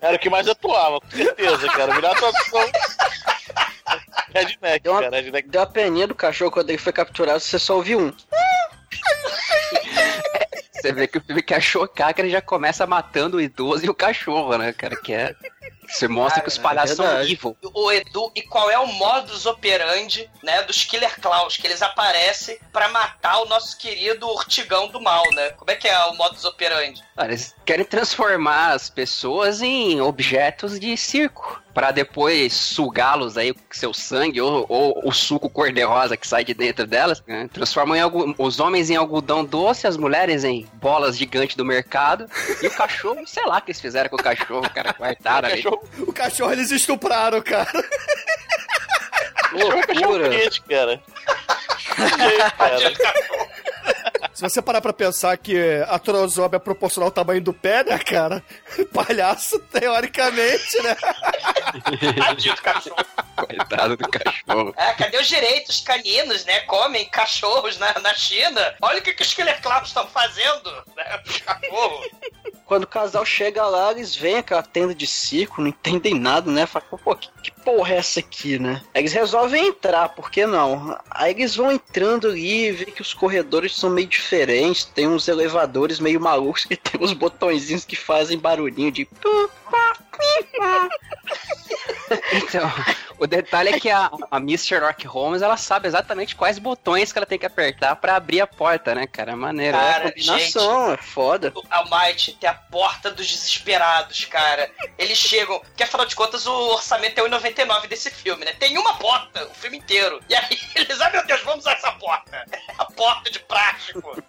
Era o que mais atuava, com certeza, cara. Melhor atuação. Redneck, Deu uma- cara. Redneck. Deu a peninha do cachorro quando ele foi capturado, você só ouviu um. Você vê que o filme quer chocar que ele já começa matando o idoso e o cachorro, né, cara? Que é... Você mostra que os é palhaços são verdade. evil. O Edu, e qual é o modus operandi, né, dos Killer Klaus, que eles aparecem pra matar o nosso querido urtigão do mal, né? Como é que é o modus operandi? Cara, Eles querem transformar as pessoas em objetos de circo. Pra depois sugá-los aí com seu sangue ou, ou o suco cor-de-rosa que sai de dentro delas. né? Transformam em algu- os homens em algodão doce, as mulheres em bolas gigantes do mercado. E o cachorro, *laughs* sei lá o que eles fizeram com o cachorro, cara. *laughs* Guardaram ali. Cachorro, O cachorro eles estupraram, cara. *laughs* cachorro, cachorro Loucura. quente, cara. Que cara. Se você parar pra pensar que a trozóbia é proporcional ao tamanho do pé, né, cara? *laughs* Palhaço, teoricamente, né? Tadinho do cachorro. Coitado do cachorro. É, cadê os direitos caninos, né? Comem cachorros na, na China. Olha o que, que os Killer Klaus estão fazendo, né? Os cachorros. Quando o casal chega lá, eles veem aquela tenda de circo, não entendem nada, né? Falam, pô, que, que porra é essa aqui, né? Aí eles resolvem entrar, por que não? Aí eles vão entrando ali e vê que os corredores são meio diferentes, tem uns elevadores meio malucos que tem uns botõezinhos que fazem barulhinho de. *laughs* Então, o detalhe é que a, a Miss Sherlock Holmes, ela sabe exatamente quais botões que ela tem que apertar pra abrir a porta, né, cara? É maneiro. É Cara, combinação, é foda. O Almighty tem a porta dos desesperados, cara. Eles chegam, que afinal de contas o orçamento é 1,99 desse filme, né? Tem uma porta, o filme inteiro. E aí *laughs* eles, ah meu Deus, vamos usar essa porta. *laughs* A porta de plástico.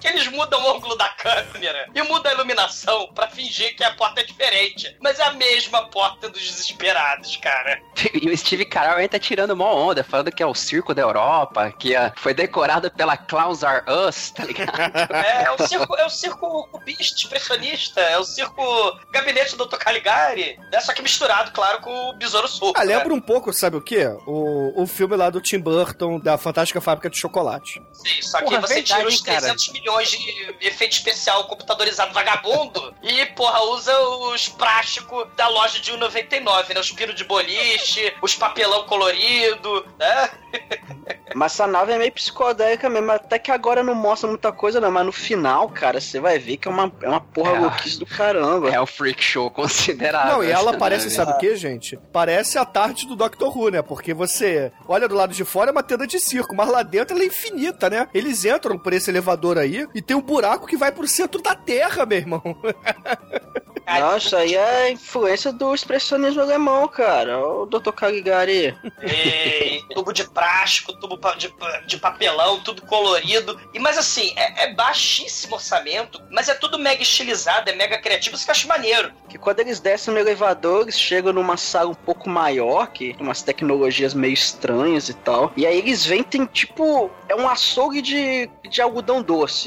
Que eles mudam o ângulo da câmera e mudam a iluminação pra fingir que a porta é diferente. Mas é a mesma porta dos desesperados, cara. *laughs* E o Steve Carell aí tá tirando mó onda, falando que é o circo da Europa, que ah, foi decorado pela Clowns Are Us, tá ligado? *laughs* É, é o circo, é o circo cubista, expressionista, é o circo gabinete do Dr. Caligari, né? Só que misturado, claro, com o Besouro Suco. Ah, né? lembra um pouco, sabe o quê? O, o filme lá do Tim Burton, da Fantástica Fábrica de Chocolate. Sim, só que Porra, você verdade, tira os hein, cara? 300 milhões de efeito especial computadorizado vagabundo e, porra, usa os plásticos da loja de 1,99, né? Os piro de boliche, os papelão colorido, né? *laughs* Mas essa nave é meio psicodélica mesmo. Até que agora não mostra muita coisa, não. Mas no final, cara, você vai ver que é uma, é uma porra É. louquice do caramba. É o freak show *laughs* considerável. Não, e ela *laughs* parece, sabe o que, gente? Parece a tarde do Doctor Who, né? Porque você olha do lado de fora é uma tenda de circo, mas lá dentro ela é infinita, né? Eles entram por esse elevador aí e tem um buraco que vai pro centro da Terra, meu irmão. *laughs* Não, isso aí é influência do expressionismo alemão, cara. O Dr. Caligari. E tubo de plástico, tubo de, de papelão, tudo colorido. E mas assim, é, é baixíssimo orçamento, mas é tudo mega estilizado, é mega criativo, isso que eu acho maneiro. Que quando eles descem no elevador, eles chegam numa sala um pouco maior, que tem umas tecnologias meio estranhas e tal. E aí eles veem, tem tipo. É um açougue de, de algodão doce.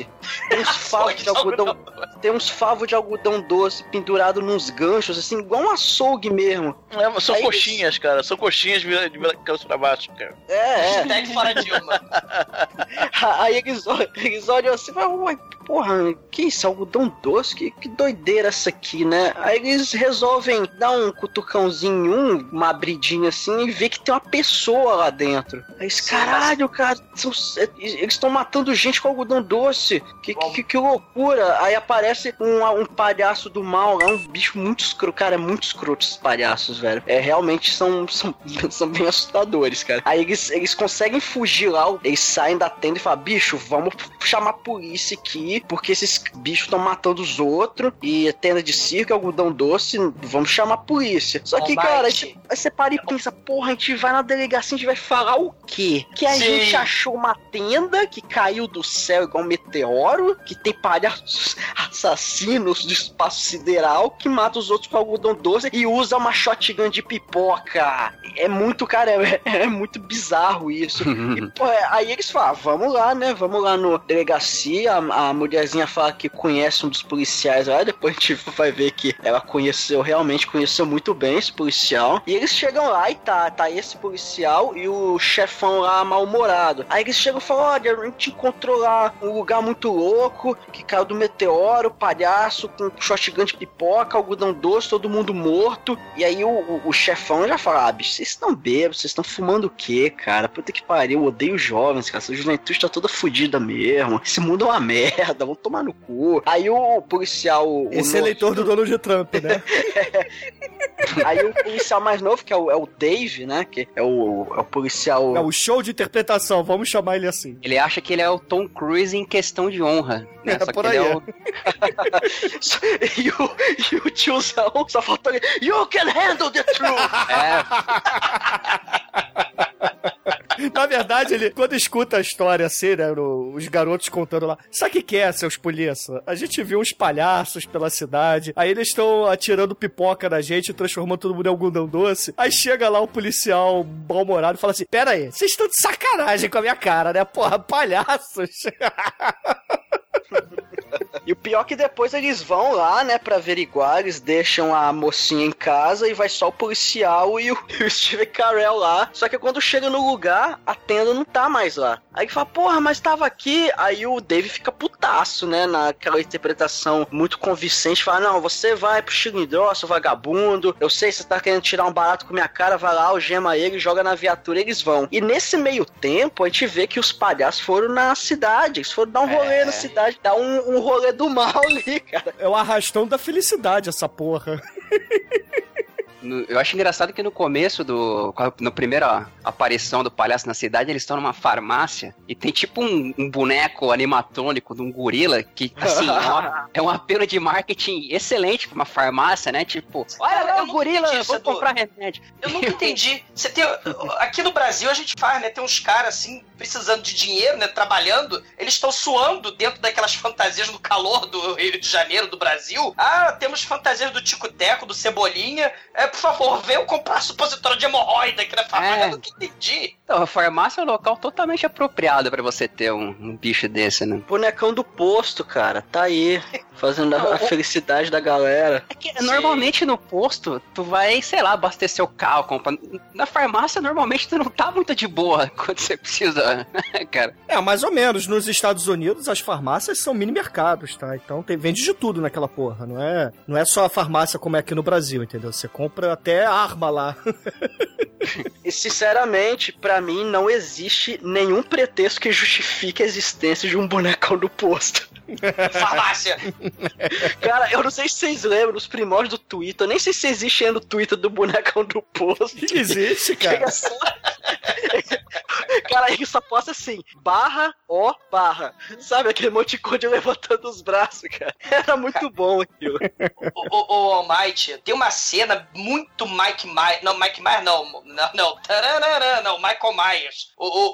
Tem uns *laughs* favos de algodão. Tem uns favos de algodão doce pendurado nos ganchos, assim, igual um açougue mesmo. É, são Aí- coxinhas, cara. São coxinhas de de cabeça pra baixo, cara. É, é. Hashtag fora Dilma. *laughs* Aí eles olham, eles olham assim e falam, uai, porra, que isso? Algodão doce? Que, que doideira essa aqui, né? Aí eles resolvem dar um cutucãozinho em um, uma abridinha assim, e ver que tem uma pessoa lá dentro. Aí eles, caralho, cara, são- eles estão matando gente com algodão doce. Que, que, que loucura. Aí aparece um, um palhaço do mal lá, um bicho muito escroto. Cara, é muito escroto esses palhaços, velho. É, realmente são, são, *laughs* são bem assustadores, cara. Aí eles, eles conseguem fugir lá, eles saem da tenda e falam, bicho, vamos chamar a polícia aqui, porque esses bichos estão matando os outros, e a tenda de circo, algodão doce, vamos chamar a polícia. Só que, cara, aí você, para e pensa, porra, a gente vai na delegacia, a gente vai falar o quê? Que a Sim. gente achou uma tenda que caiu do céu igual um meteoro, que tem palhaços *laughs* assassinos do espaço sideral que mata os outros com algodão doce e usa uma shotgun de pipoca. É muito, cara, *laughs* é, é muito bizarro isso. E, pô, é, aí eles falam, vamos lá, né? Vamos lá no delegacia. A, a mulherzinha fala que conhece um dos policiais lá. Depois a gente *laughs* vai ver que ela conheceu, realmente conheceu muito bem esse policial. E eles chegam lá e tá, tá esse policial e o chefão lá mal-humorado. Aí eles chegam e falam: Olha, a gente encontrou lá um lugar muito louco que caiu do meteoro, palhaço com shotgun de pipoca, algodão doce, todo mundo morto. E aí o, o, o chefão já fala: Ah, bicho, vocês estão bêbados, vocês estão fumando o quê, cara? Puta que pariu, eu odeio jovens, cara. Essa juventude tá toda fodida mesmo. Esse mundo é uma merda, vamos tomar no cu. Aí o policial. o Esse novo- eleitor do Donald Trump, né? *laughs* Aí o policial mais novo, que é o, é o Dave, né? Que é o, é o policial. É o show de interpretação, vamos chamar ele assim. Ele acha que ele é o Tom Cruise em questão de honra. Né? É, Só por que ele aí. é o... *laughs* e, o, e o tiozão só faltou ele. You can handle the truth! *laughs* É, *laughs* Na verdade, ele, quando escuta a história assim, né, no- os garotos contando lá, sabe o que, é, seus polícia? A gente viu uns palhaços pela cidade, aí eles estão atirando pipoca na gente, transformando todo mundo em algodão doce. Aí chega lá o policial mal-humorado e fala assim: Pera aí, vocês estão de sacanagem com a minha cara, né? Porra, palhaços. *laughs* E o pior é que depois eles vão lá, né, pra averiguar, eles deixam a mocinha em casa e vai só o policial e o, *laughs* e o Steve Carell lá. Só que quando chega no lugar, a tenda não tá mais lá. Aí ele fala, porra, mas tava aqui. Aí o Dave fica putaço, né, naquela interpretação muito convincente. Fala, não, você vai pro Chilindró, seu vagabundo. Eu sei, você tá querendo tirar um barato com minha cara, vai lá, algema ele, joga na viatura, eles vão. E nesse meio tempo, a gente vê que os palhaços foram na cidade, eles foram dar um rolê na cidade, dar um, um rolê do mal ali, cara. É o arrastão da felicidade, essa porra. *laughs* no- eu acho engraçado que no começo do. Na primeira aparição do palhaço na cidade, eles estão numa farmácia e tem tipo um, um boneco animatrônico de um gorila que, assim, é, uma- *laughs* é um apelo de marketing excelente pra uma farmácia, né? Tipo, olha lá o nunca gorila, entendi vou do- comprar remédio. Eu nunca *laughs* entendi. Você tem. Aqui no Brasil a gente faz, né? Tem uns caras assim, precisando de dinheiro, né? Trabalhando. Eles estão suando dentro daquelas fantasias no calor do Rio de Janeiro, do Brasil. Ah, temos fantasias do Tico-Teco, do Cebolinha. É, por favor, venham comprar supositório de hemorroida aqui na farmácia. É. Eu nunca entendi. Então, a farmácia é um local totalmente apropriado pra você ter um, um bicho desse, né? Bonecão do posto, cara. Tá aí. Fazendo a, a felicidade da galera. É que Sim. normalmente no posto, tu vai, sei lá, abastecer o carro, comprar. Na farmácia, normalmente tu não tá muito de boa *laughs* quando você precisa, cara. É, mais ou menos. Nos Estados Unidos, as farmácias são mini mercados, tá? Então tem, vende de tudo naquela porra. Não é, não é só a farmácia como é aqui no Brasil, entendeu? Você compra até arma lá. *laughs* E sinceramente, pra mim, não existe nenhum pretexto que justifique a existência de um bonecão do posto. *laughs* Farmácia. Cara, eu não sei se vocês lembram dos primórdios do Twitter. Eu nem sei se existe ainda o Twitter do bonecão do posto. Existe, cara. Chega só. *laughs* Cara, ele só posta assim, barra, ó, barra. Sabe aquele emoticone levantando os braços, cara? Era muito bom aquilo. Ô, ô, ô, Almighty, tem uma cena muito Mike Myers. Não, Mike Myers não. Não, não. Tararara, não, Michael Myers. O, o,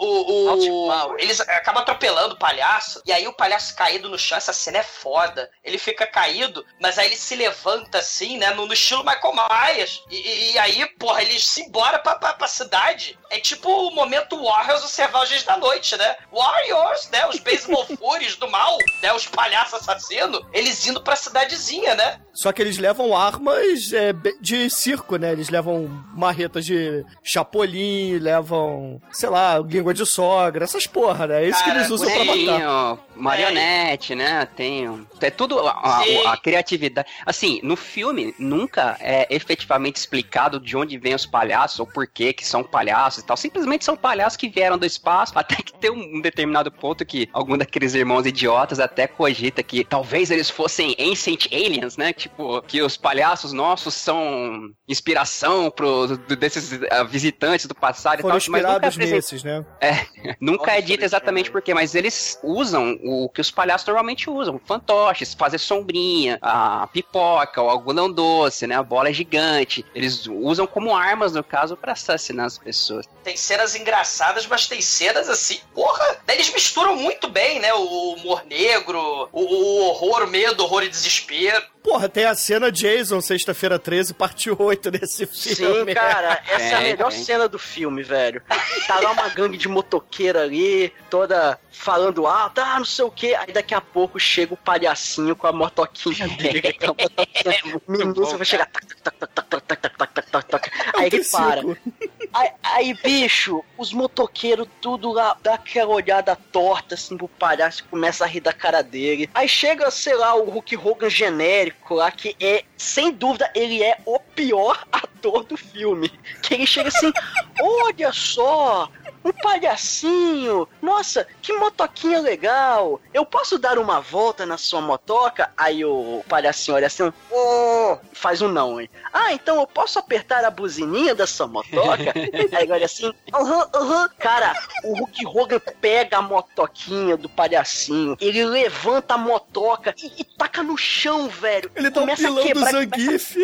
o, o, Powers. eles acabam atropelando o palhaço. E aí o palhaço caído no chão. Essa cena é foda. Ele fica caído, mas aí ele se levanta assim, né? No, no estilo Michael Myers. E, e- e aí, porra, eles se embora pra, pra, pra cidade. É tipo o momento Warriors os Selvagens da Noite, né? Warriors, né? Os Baseball *laughs* Furies do mal, né? Os palhaços assassinos. Eles indo pra cidadezinha, né? Só que eles levam armas é, de circo, né? Eles levam marretas de chapolim, levam, sei lá, língua de sogra, essas porra, né? É isso que Cara, eles usam pra Tem, matar. ó, marionete, né? Tem. É tudo. A, a- Sim. a criatividade. Assim, no filme nunca é efetivamente explicado de onde vêm os palhaços ou por que que são palhaços tal. Simplesmente são palhaços que vieram do espaço. Até que tem um, um determinado ponto que algum daqueles irmãos idiotas até cogita que talvez eles fossem ancient aliens, né? Tipo, que os palhaços nossos são inspiração pro, do- desses ah, visitantes do passado Foram e tal. Mas nunca inspirados apresenta- nesses, né? *laughs* Nunca é Nossa, dito isso exatamente é- por quê, mas eles usam o que os palhaços normalmente usam: fantoches, fazer sombrinha, a pipoca, o algodão doce, né? A bola gigante. Eles usam como armas, no caso, pra assassinar as pessoas. Tem cenas engraçadas, mas tem cenas assim, porra! Daí eles misturam muito bem, né? O humor negro, o, o horror, o medo, o horror e desespero. Porra, tem a cena Jason, sexta-feira 13, parte 8 desse filme. Sim, cara, essa é, a Tem, melhor tem. cena do filme, velho. Tá lá uma gangue de motoqueira ali, toda falando alto, ah, não sei o que. Aí daqui a pouco chega o palhacinho com a motoquinha dele. com a motoquinha minúscula, bom, vai chegar. tac, tac, tac, tac, tac, tac, tac, tac, tac, tac, tac. Aí ele para. Aí, aí, bicho, os motoqueiros tudo lá, dá aquela olhada torta assim pro palhaço começa a rir da cara dele. Aí chega, sei lá, o Hulk Hogan genérico lá, que é, sem dúvida, ele é o pior ator do filme. Que ele chega assim, olha só, um palhacinho, nossa, que motoquinha legal, eu posso dar uma volta na sua motoca? Aí o palhacinho olha assim, oh, faz um não, hein? Ah, então eu posso apertar a buzininha da sua motoca? *laughs* Aí ele olha assim, aham, aham. Cara, o Hulk Hogan pega a motoquinha do palhacinho, ele levanta a motoca e, e taca no chão, velho. Ele um Começa a pilão do Zangief.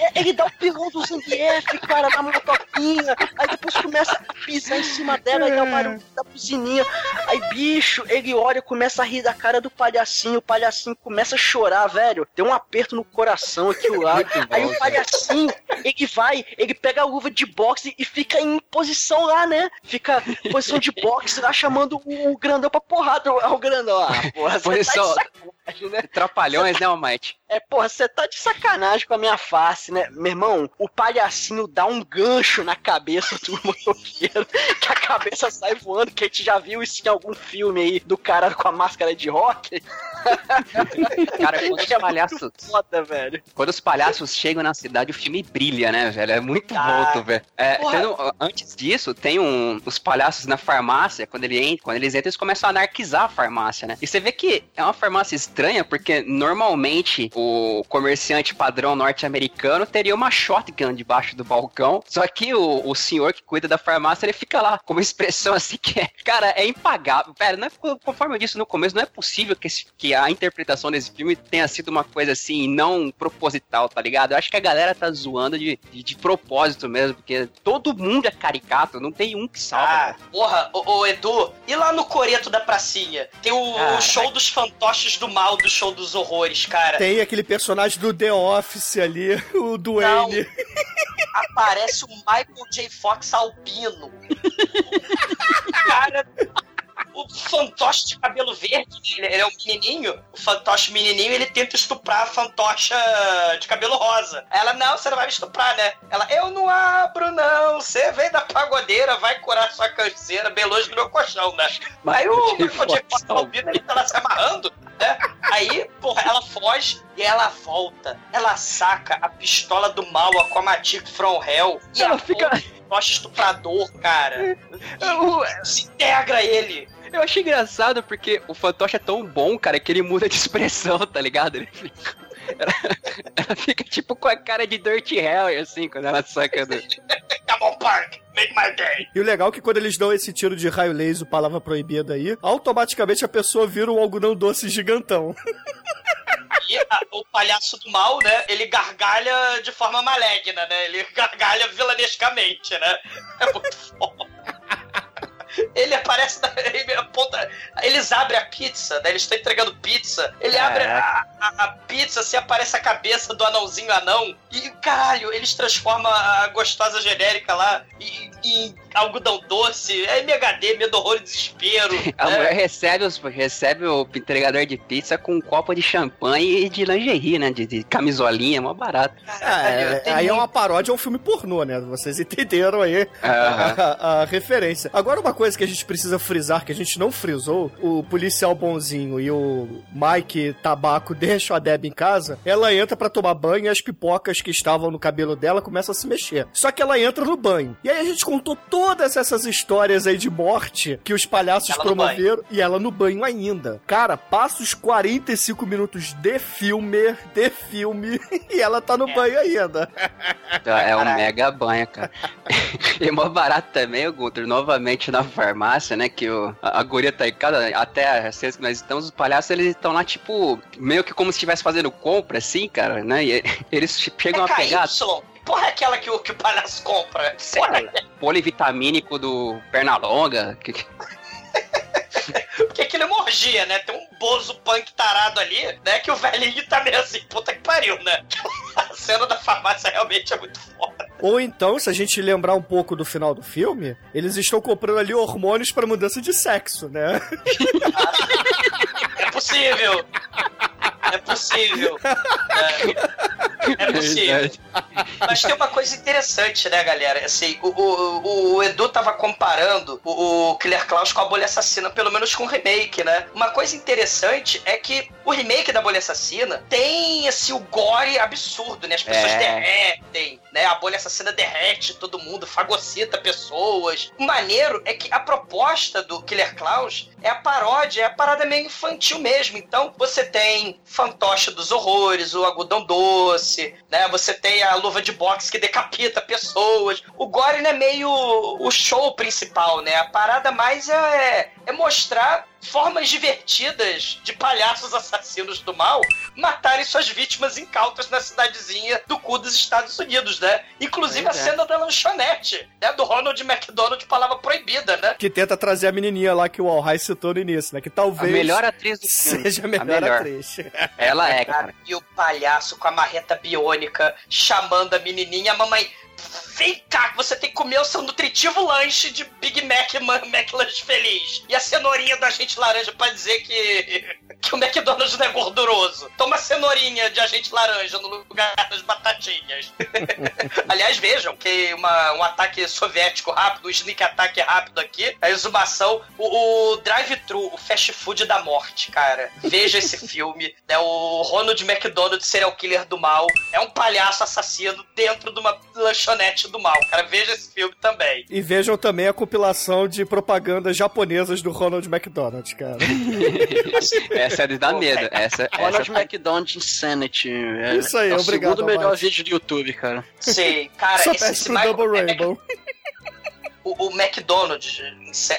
é, Ele dá o pilão do Zangief, cara, na motoquinha. Aí depois começa a pisar em cima dela e dá o barulho da buzininha. Aí, bicho, ele olha e começa a rir da cara do palhacinho. O palhacinho começa a chorar, velho. Tem um aperto no coração aqui o lado. Aí o palhacinho, ele vai, ele pega a luva de boxe e fica em posição lá, né? Fica em posição de boxe lá, chamando o, grandão pra porrada. É o grandão. Ah, porra, Posição- tá sacanagem, né? Trapalhões, né, Almighty? É, porra, você tá de sacanagem com a minha face, né? Meu irmão, o palhacinho dá um gancho na cabeça do *laughs* motoqueiro, que a cabeça sai voando, que a gente já viu isso em algum filme aí do cara com a máscara de rock. *laughs* Cara, quando os É palhaços. foda, velho. Quando os palhaços chegam na cidade, o filme brilha, né, velho? É muito Ah, velho. É, um- antes disso, tem um, os palhaços na farmácia, quando, ele entra, quando eles entram, eles começam a anarquizar a farmácia, né? E você vê que é uma farmácia estranha, porque normalmente o comerciante padrão norte-americano teria uma shotgun debaixo do balcão, só que o, o senhor que cuida da farmácia, ele fica lá com uma expressão *laughs* assim que é, cara, é impagável. Pera, não é, conforme eu disse no começo, não é possível que, esse- que a interpretação desse filme tenha sido uma coisa assim, não proposital, tá ligado? Eu acho que a galera tá zoando de, de, de propósito mesmo, porque todo mundo é caricato, não tem um que salva. Ah, porra, ô, ô, Edu, e lá no Coreto da Pracinha? Tem o, Caraca. show dos fantoches do do show dos horrores, cara. Tem aquele personagem do The Office ali, *laughs* o Duane. Aparece o Michael J. Fox albino. *laughs* cara, o fantoche de cabelo verde, ele, ele é um menininho. O fantoche menininho, ele tenta estuprar a fantocha de cabelo rosa. Ela, não, você não vai me estuprar, né? Ela, eu não abro, não. Você vem da pagodeira, vai curar sua canseira, bem longe do meu colchão, né? Aí o. *laughs* Fox albino, ele tá lá se amarrando, né? Aí, porra, ela foge e ela volta. Ela saca a pistola do mal, a Comatic from Hell. E Ela a fica- fantoche estuprador, cara. *laughs* Eu, Se integra ele. Eu achei engraçado porque o fantoche é tão bom, cara, que ele muda de *laughs* expressão, tá ligado? Ele fica. Ela, ela fica tipo com a cara de Dirty Harry, assim, quando ela saca do. *laughs* Come on, Park, make my day. E o legal é que quando eles dão esse tiro de raio laser, palavra proibida aí, automaticamente a pessoa vira um algodão doce gigantão. E a- o palhaço do mal, né? Ele gargalha de forma maligna, né? Ele *laughs* gargalha vilanescamente, né? É muito foda. Ele aparece na. *laughs* Ele aponta. Eles abrem a pizza, né? Eles estão entregando pizza. Ele abre a, a- a pizza, assim, aparece a cabeça do anãozinho anão. E, caralho, eles transformam a gostosa genérica lá em, em algodão doce. É MHD, medo, horror e desespero. *laughs* A né? mulher recebe, os, recebe o entregador de pizza com um copo de champanhe e de lingerie, né? De, de camisolinha, mó barato. Caralho, É, aí é uma paródia ao filme pornô, né? Vocês entenderam aí Aham. *laughs* a, a referência. Agora, uma coisa que a gente precisa frisar, que a gente não frisou, o policial bonzinho e o Mike Tabaco *laughs* deixam a Deb em casa, ela entra pra tomar banho e as pipocas que estavam no cabelo dela começam a se mexer. Só que ela entra no banho. E aí a gente contou todas essas histórias aí de morte que os palhaços Ela promoveram e ela no banho ainda. Cara, passa os 45 minutos de filme, de filme, *laughs* e ela tá no banho ainda. É um Caralho. mega banho, cara. *laughs* e mó barato também, o Gunter, novamente na farmácia, né? Que o, a, a guria tá em casa, até as vezes que nós estamos, os palhaços, eles estão lá, tipo, meio que como se estivesse fazendo compra, assim, cara, né? E *laughs* eles chegam a pegar KY. Porra, é aquela que o, que o palhaço compra. Porra, polivitamínico do Pernalonga. Que, porque aquilo é uma orgia, né? Tem um bozo punk tarado ali, né? Que o velhinho tá meio assim, puta que pariu, né? *laughs* A cena da farmácia realmente é muito foda. Ou então, se a gente lembrar um pouco do final do filme, eles estão comprando ali hormônios pra mudança de sexo, né? *laughs* É possível. É possível. É, é possível. Mas tem uma coisa interessante, né, galera? Assim, o, o, o Edu tava comparando o, o Killer Klaus com a Bolha Assassina, pelo menos com o remake, né? Uma coisa interessante é que o remake da Bolha Assassina tem, assim, o gore absurdo, né? As pessoas É. derretem, né? A Bolha Assassina derrete todo mundo, fagocita pessoas. O maneiro é que a proposta do Killer Klaus é a paródia, é a parada meio infantil mesmo. Então, você tem Fantoche dos Horrores, o Algodão Doce, né? Você tem a luva de boxe que decapita pessoas. O Gore é meio o show principal, né? A parada mais é, é mostrar formas divertidas de palhaços assassinos do mal matarem suas vítimas incautas na cidadezinha do cu dos Estados Unidos, né? Inclusive Pois a é. cena da lanchonete, né? Do Ronald McDonald, palavra proibida, né? Que tenta trazer a menininha lá que o Alhai citou no início, né? Que a talvez melhor atriz do filme. seja a melhor, melhor. atriz. Ela é, cara. Cara, e o palhaço com a marreta biônica chamando a menininha, a mamãe. Vem cá, você tem que comer o seu nutritivo lanche de Big Mac, Ma- McLanche feliz. E a cenourinha do agente laranja pra dizer que, que o McDonald's não é gorduroso. Toma cenourinha de agente laranja no lugar das batatinhas. *laughs* Aliás, vejam que uma, um ataque soviético rápido, um sneak attack rápido aqui, a exumação, o, o drive-thru, o fast food da morte, cara. Veja esse *laughs* filme. É o Ronald McDonald, serial killer do mal. É um palhaço assassino dentro de uma lanchonete do mal, cara. Veja esse filme também. E vejam também a compilação de propagandas japonesas do Ronald McDonald, cara. *laughs* Essa é de dar medo. Essa, Ronald essa McDonald Insanity. É, Isso aí, é o obrigado, segundo melhor vídeo do YouTube, cara. Sei, cara, Só esse, esse pro Michael- Double é- é- Rainbow. *laughs* o, o McDonald's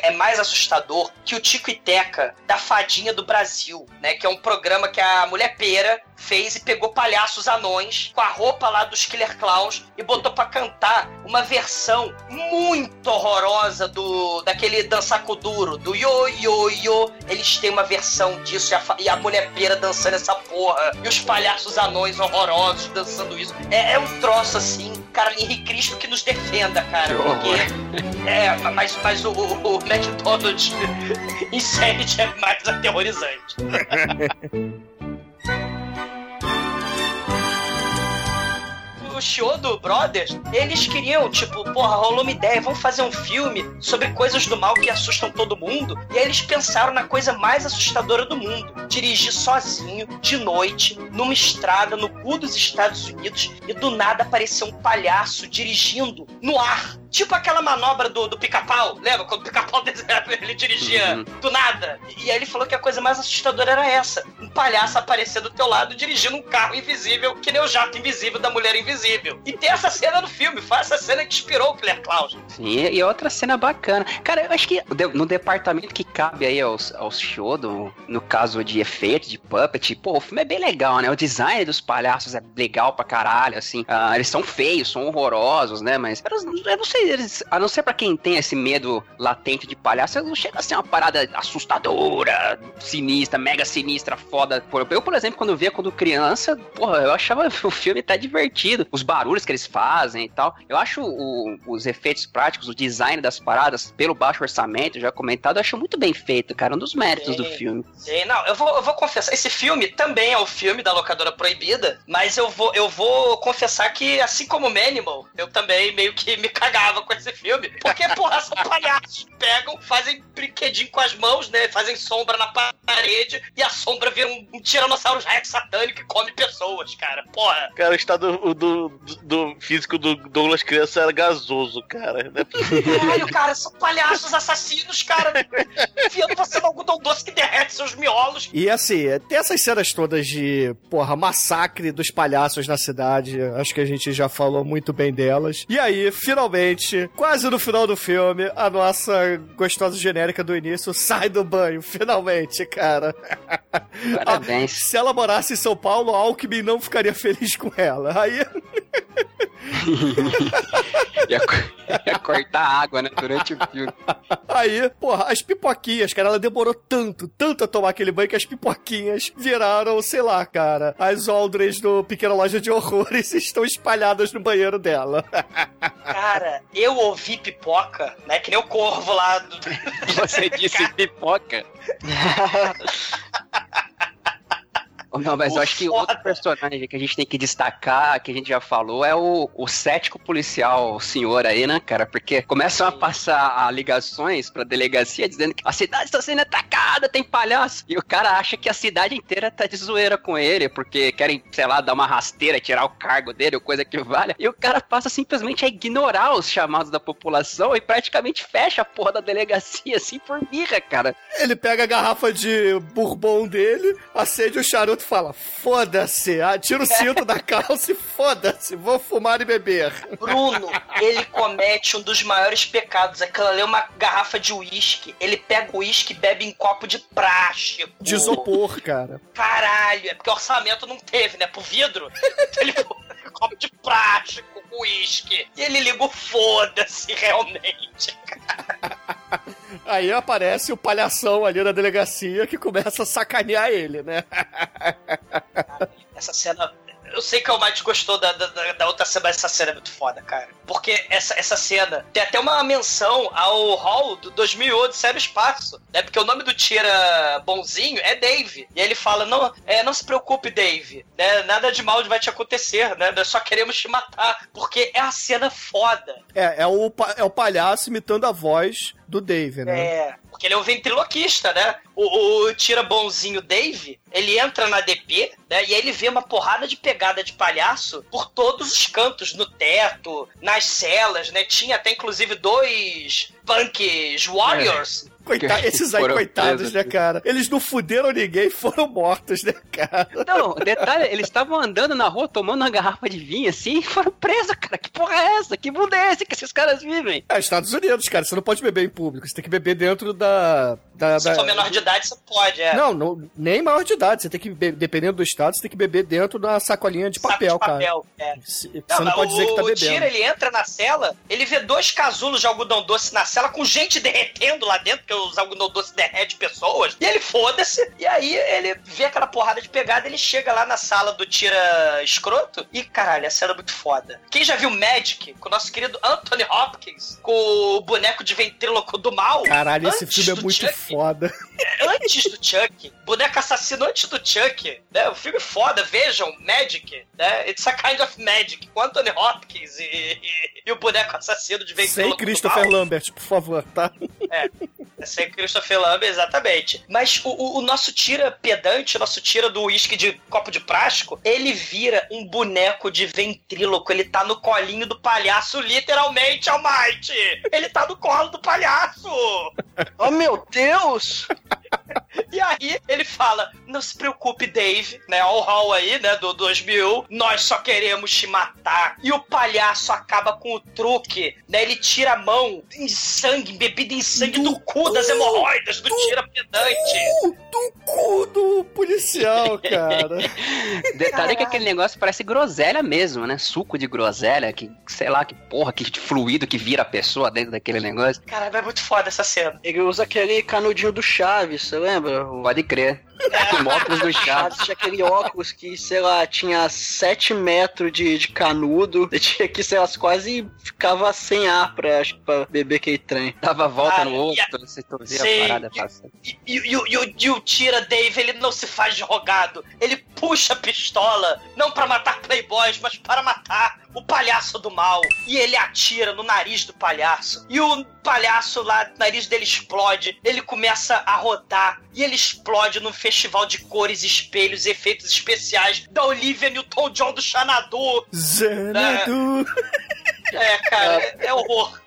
é mais assustador que o Tico e Teca da Fadinha do Brasil, né? Que é um programa que a mulher pera fez e pegou palhaços anões com a roupa lá dos Killer Clowns e botou pra cantar uma versão muito horrorosa do daquele dançar com duro, do yo yo yo. Eles têm uma versão disso e a, e a mulher pera dançando essa porra e os palhaços anões horrorosos dançando isso. É, é um troço assim, cara, Henrique Cristo que nos defenda, cara, Que porque *laughs* é, mas, mas o, o, o McDonald's *laughs* Insanity é mais aterrorizante. *laughs* O Chiodo Brothers, eles queriam, tipo, porra, rolou uma ideia, vamos fazer um filme sobre coisas do mal que assustam todo mundo. E aí eles pensaram na coisa mais assustadora do mundo: dirigir sozinho, de noite, numa estrada no cu dos Estados Unidos, e do nada aparecer um palhaço dirigindo no ar. Tipo aquela manobra do, do pica-pau, lembra? Quando o pica-pau *laughs* ele dirigia Uhum. do nada. E aí ele falou que a coisa mais assustadora era essa: um palhaço aparecer do teu lado dirigindo um carro invisível, que nem o jato invisível da mulher invisível. E tem essa cena no filme, foi essa cena que inspirou o Killer Klaus. Sim, e outra cena bacana. Cara, eu acho que no departamento que cabe aí aos, aos Shodo, no caso de efeito, de puppet, pô, o filme é bem legal, né? O design dos palhaços é legal pra caralho, assim. Ah, eles são feios, são horrorosos, né? Mas eu não sei, eles, a não ser pra quem tem esse medo latente de palhaço, não chega a ser uma parada assustadora, sinistra, mega sinistra, foda. Eu, por exemplo, quando via quando criança, porra, eu achava *laughs* o filme tá divertido. Os barulhos que eles fazem e tal. Eu acho o- os efeitos práticos, o design das paradas, pelo baixo orçamento, já comentado, eu acho muito bem feito, cara. Um dos méritos do Sim. filme. Sim, não, eu vou, eu vou confessar, esse filme também é o filme da locadora proibida, mas eu vou, eu vou confessar que, assim como o Manimal, eu também meio que me cagava com esse filme. Porque, porra, são palhaços que pegam, fazem brinquedinho com as mãos, né? Fazem sombra na parede e a sombra vira um, um tiranossauro rex satânico e come pessoas, cara. Porra. Cara, o estado do, do, do físico do Douglas criança era gasoso, cara. Né? Caralho, cara, são palhaços assassinos, cara. Enfiando você no algodão doce que derrete seus miolos. E assim, tem essas cenas todas de, porra, massacre dos palhaços na cidade. Acho que a gente já falou muito bem delas. E aí, finalmente, quase no final do filme, a nossa gostosa genérica do início sai do banho. Finalmente, cara. Parabéns. *laughs* Se ela morasse em São Paulo, Alckmin não ficaria feliz com ela. Aí, *laughs* *laughs* ia, co- ia cortar a água, né? Durante o filme. aí, porra, as pipoquinhas, cara, ela demorou tanto, tanto a tomar aquele banho que as pipoquinhas viraram, sei lá, cara, as Aldres do Pequena Loja de Horrores *laughs* estão espalhadas no banheiro dela. Cara, eu ouvi pipoca, né? Que nem o corvo lá do. Você disse *laughs* pipoca. Não, mas eu O acho que outro personagem que a gente tem que destacar, que a gente já falou, é o, o cético policial, o senhor aí, né, cara? Porque começam a passar a ligações pra delegacia dizendo que a cidade está sendo atacada, tem palhaço. E o cara acha que a cidade inteira tá de zoeira com ele, porque querem, sei lá, dar uma rasteira, tirar o cargo dele, ou coisa que valha. E o cara passa simplesmente a ignorar os chamados da população e praticamente fecha a porra da delegacia, assim, por birra, cara. Ele pega a garrafa de bourbon dele, acende o charuto fala: Foda-se, ah, tira o cinto da calça e foda-se, vou fumar e beber. Bruno, ele comete um dos maiores pecados. Aquela ali é uma garrafa de uísque. Ele pega o uísque e bebe em copo de plástico. De isopor, cara. Caralho, é porque orçamento não teve, né? Pro vidro. *laughs* Ele copo de plástico, uísque. E ele liga o foda-se, realmente. *laughs* Aí aparece o palhação ali na delegacia que começa a sacanear ele, né? Essa cena. Eu sei que o Mike gostou da, da, da outra cena, mas essa cena é muito foda, cara. Porque essa, essa cena tem até uma menção ao Hall do 2008 Sério Espaço, né? Porque o nome do tira bonzinho é Dave. E ele fala: não, é, não se preocupe, Dave, né? Nada de mal vai te acontecer, né? Nós só queremos te matar. Porque é a cena foda. É, é o, é o palhaço imitando a voz do Dave, né? É, porque ele é um ventriloquista, né? O, o tira bonzinho Dave, ele entra na DP, né? E aí ele vê uma porrada de pegada de palhaço por todos os cantos, no teto, nas celas, né? Tinha até inclusive dois punks warriors. Coita- esses aí, coitados, presos. né, cara? Eles não fuderam ninguém, foram mortos, né, cara? Não, detalhe, eles estavam andando na rua tomando uma garrafa de vinho assim e foram presos, cara. Que porra é essa? Que mundo é esse que esses caras vivem? É, Estados Unidos, cara, você não pode beber em público, você tem que beber dentro da. da, Se da- for menor de idade, você pode, é. Não, não, nem maior de idade, você tem que beber, dependendo do estado, você tem que beber dentro da sacolinha de Saco papel, de papel, é. cara. Se- Você Não, não, pode dizer que tá o bebendo. Tira, ele entra na cela, ele vê dois casulos de algodão doce na cela com gente derretendo lá dentro, porque os algodão doce derrete pessoas. E ele foda-se. E aí ele vê aquela porrada de pegada, ele chega lá na sala do Tira escroto e, caralho, a cena é muito foda. Quem já viu Magic, com o nosso querido Anthony Hopkins, com o boneco de ventríloco do mal? Caralho, esse filme é muito Chuck, foda. antes do Chuck, boneco assassino antes do Chuck, né? O filme foda, vejam, Magic, né? It's a kind of magic, com Anthony Hopkins e, e- e o boneco assassino de Sem ventríloco do Christopher. Lambert, por favor, tá? É, *laughs* sem Christopher Lambert, exatamente. Mas o, o- nosso tira pedante, o nosso tira do uísque de copo de plástico, ele vira um boneco de ventríloco. Ele tá no colinho do palhaço, literalmente, Almighty! Ele tá no colo do palhaço! Oh meu Deus! *laughs* E aí ele fala: Não se preocupe, Dave, né? O Hall aí, né? Do 2000, nós só queremos te matar. E o palhaço acaba com o truque, né? Ele tira a mão em sangue, bebida em sangue do, cu das hemorroidas do tira pedante. Do cu do policial, *laughs* cara. Detalhe que aquele negócio parece groselha mesmo, né? Suco de groselha, que sei lá que porra, que fluido que vira a pessoa dentro daquele negócio. Cara, é muito foda essa cena. Ele usa aquele canudinho do Chaves, você lembra? Pode crer. *laughs* Com óculos do Chaves. Chaves tinha aquele óculos que, sei lá, tinha 7 metros de, de canudo. Ele tinha que, sei lá, quase ficava sem ar pra, acho que pra beber aquele trem. Dava a volta Ah, no e outro, você vê Sim. a parada passando. E, e, e, o- e e Tira Dave, ele não se faz de rogado. Ele puxa a pistola, não pra matar playboys, mas para matar o palhaço do mal. E ele atira no nariz do palhaço. E o palhaço lá, o nariz dele explode. Ele começa a rodar. E ele explode num festival de cores, espelhos e efeitos especiais da Olivia Newton-John do Xanadu. Xanadu. É, cara, é, é horror.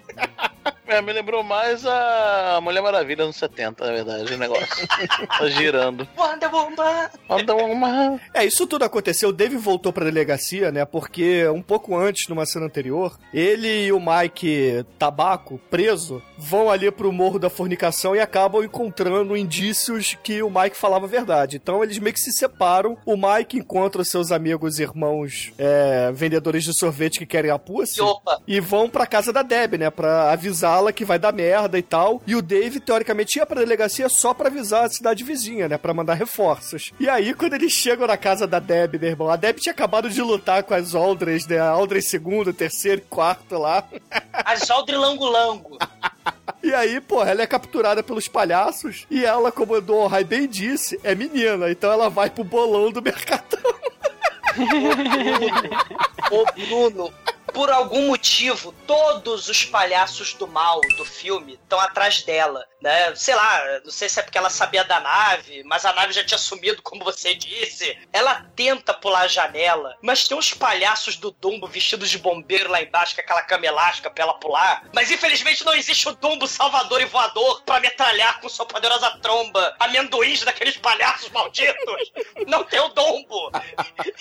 É, me lembrou mais a Mulher Maravilha nos 70, na verdade, o negócio. tá girando. Wonder Woman. Manda uma. É, isso tudo aconteceu. O Dave voltou pra delegacia, né? Porque um pouco antes, numa cena anterior, ele e o Mike Tabaco, preso, vão ali pro Morro da Fornicação e acabam encontrando indícios que o Mike falava a verdade. Então eles meio que se separam. O Mike encontra seus amigos e irmãos é, vendedores de sorvete que querem a pussy. E opa. E vão pra casa da Deb, né? Pra avisá-la que vai dar merda e tal. E o Dave, teoricamente, ia pra delegacia só pra avisar a cidade vizinha, né? Pra mandar reforços. E aí, quando eles chegam na casa da Deb, meu irmão, a Deb tinha acabado de lutar com as Aldres, né? A Aldres segundo, terceiro e quarto lá. As Lango Lango. *laughs* *laughs* E aí, pô, ela é capturada pelos palhaços. E ela, como o Don bem disse, é menina. Então ela vai pro bolão do Mercadão. *laughs* Ô, Bruno, por algum motivo, todos os palhaços do mal do filme estão atrás dela, né? Sei lá, não sei se é porque ela sabia da nave, mas a nave já tinha sumido, como você disse. Ela tenta pular a janela, mas tem uns palhaços do Dumbo vestidos de bombeiro lá embaixo, com aquela cama elástica pra ela pular. Mas infelizmente não existe o Dumbo salvador e voador pra metralhar com sua poderosa tromba amendoins daqueles palhaços malditos. Não tem o Dumbo.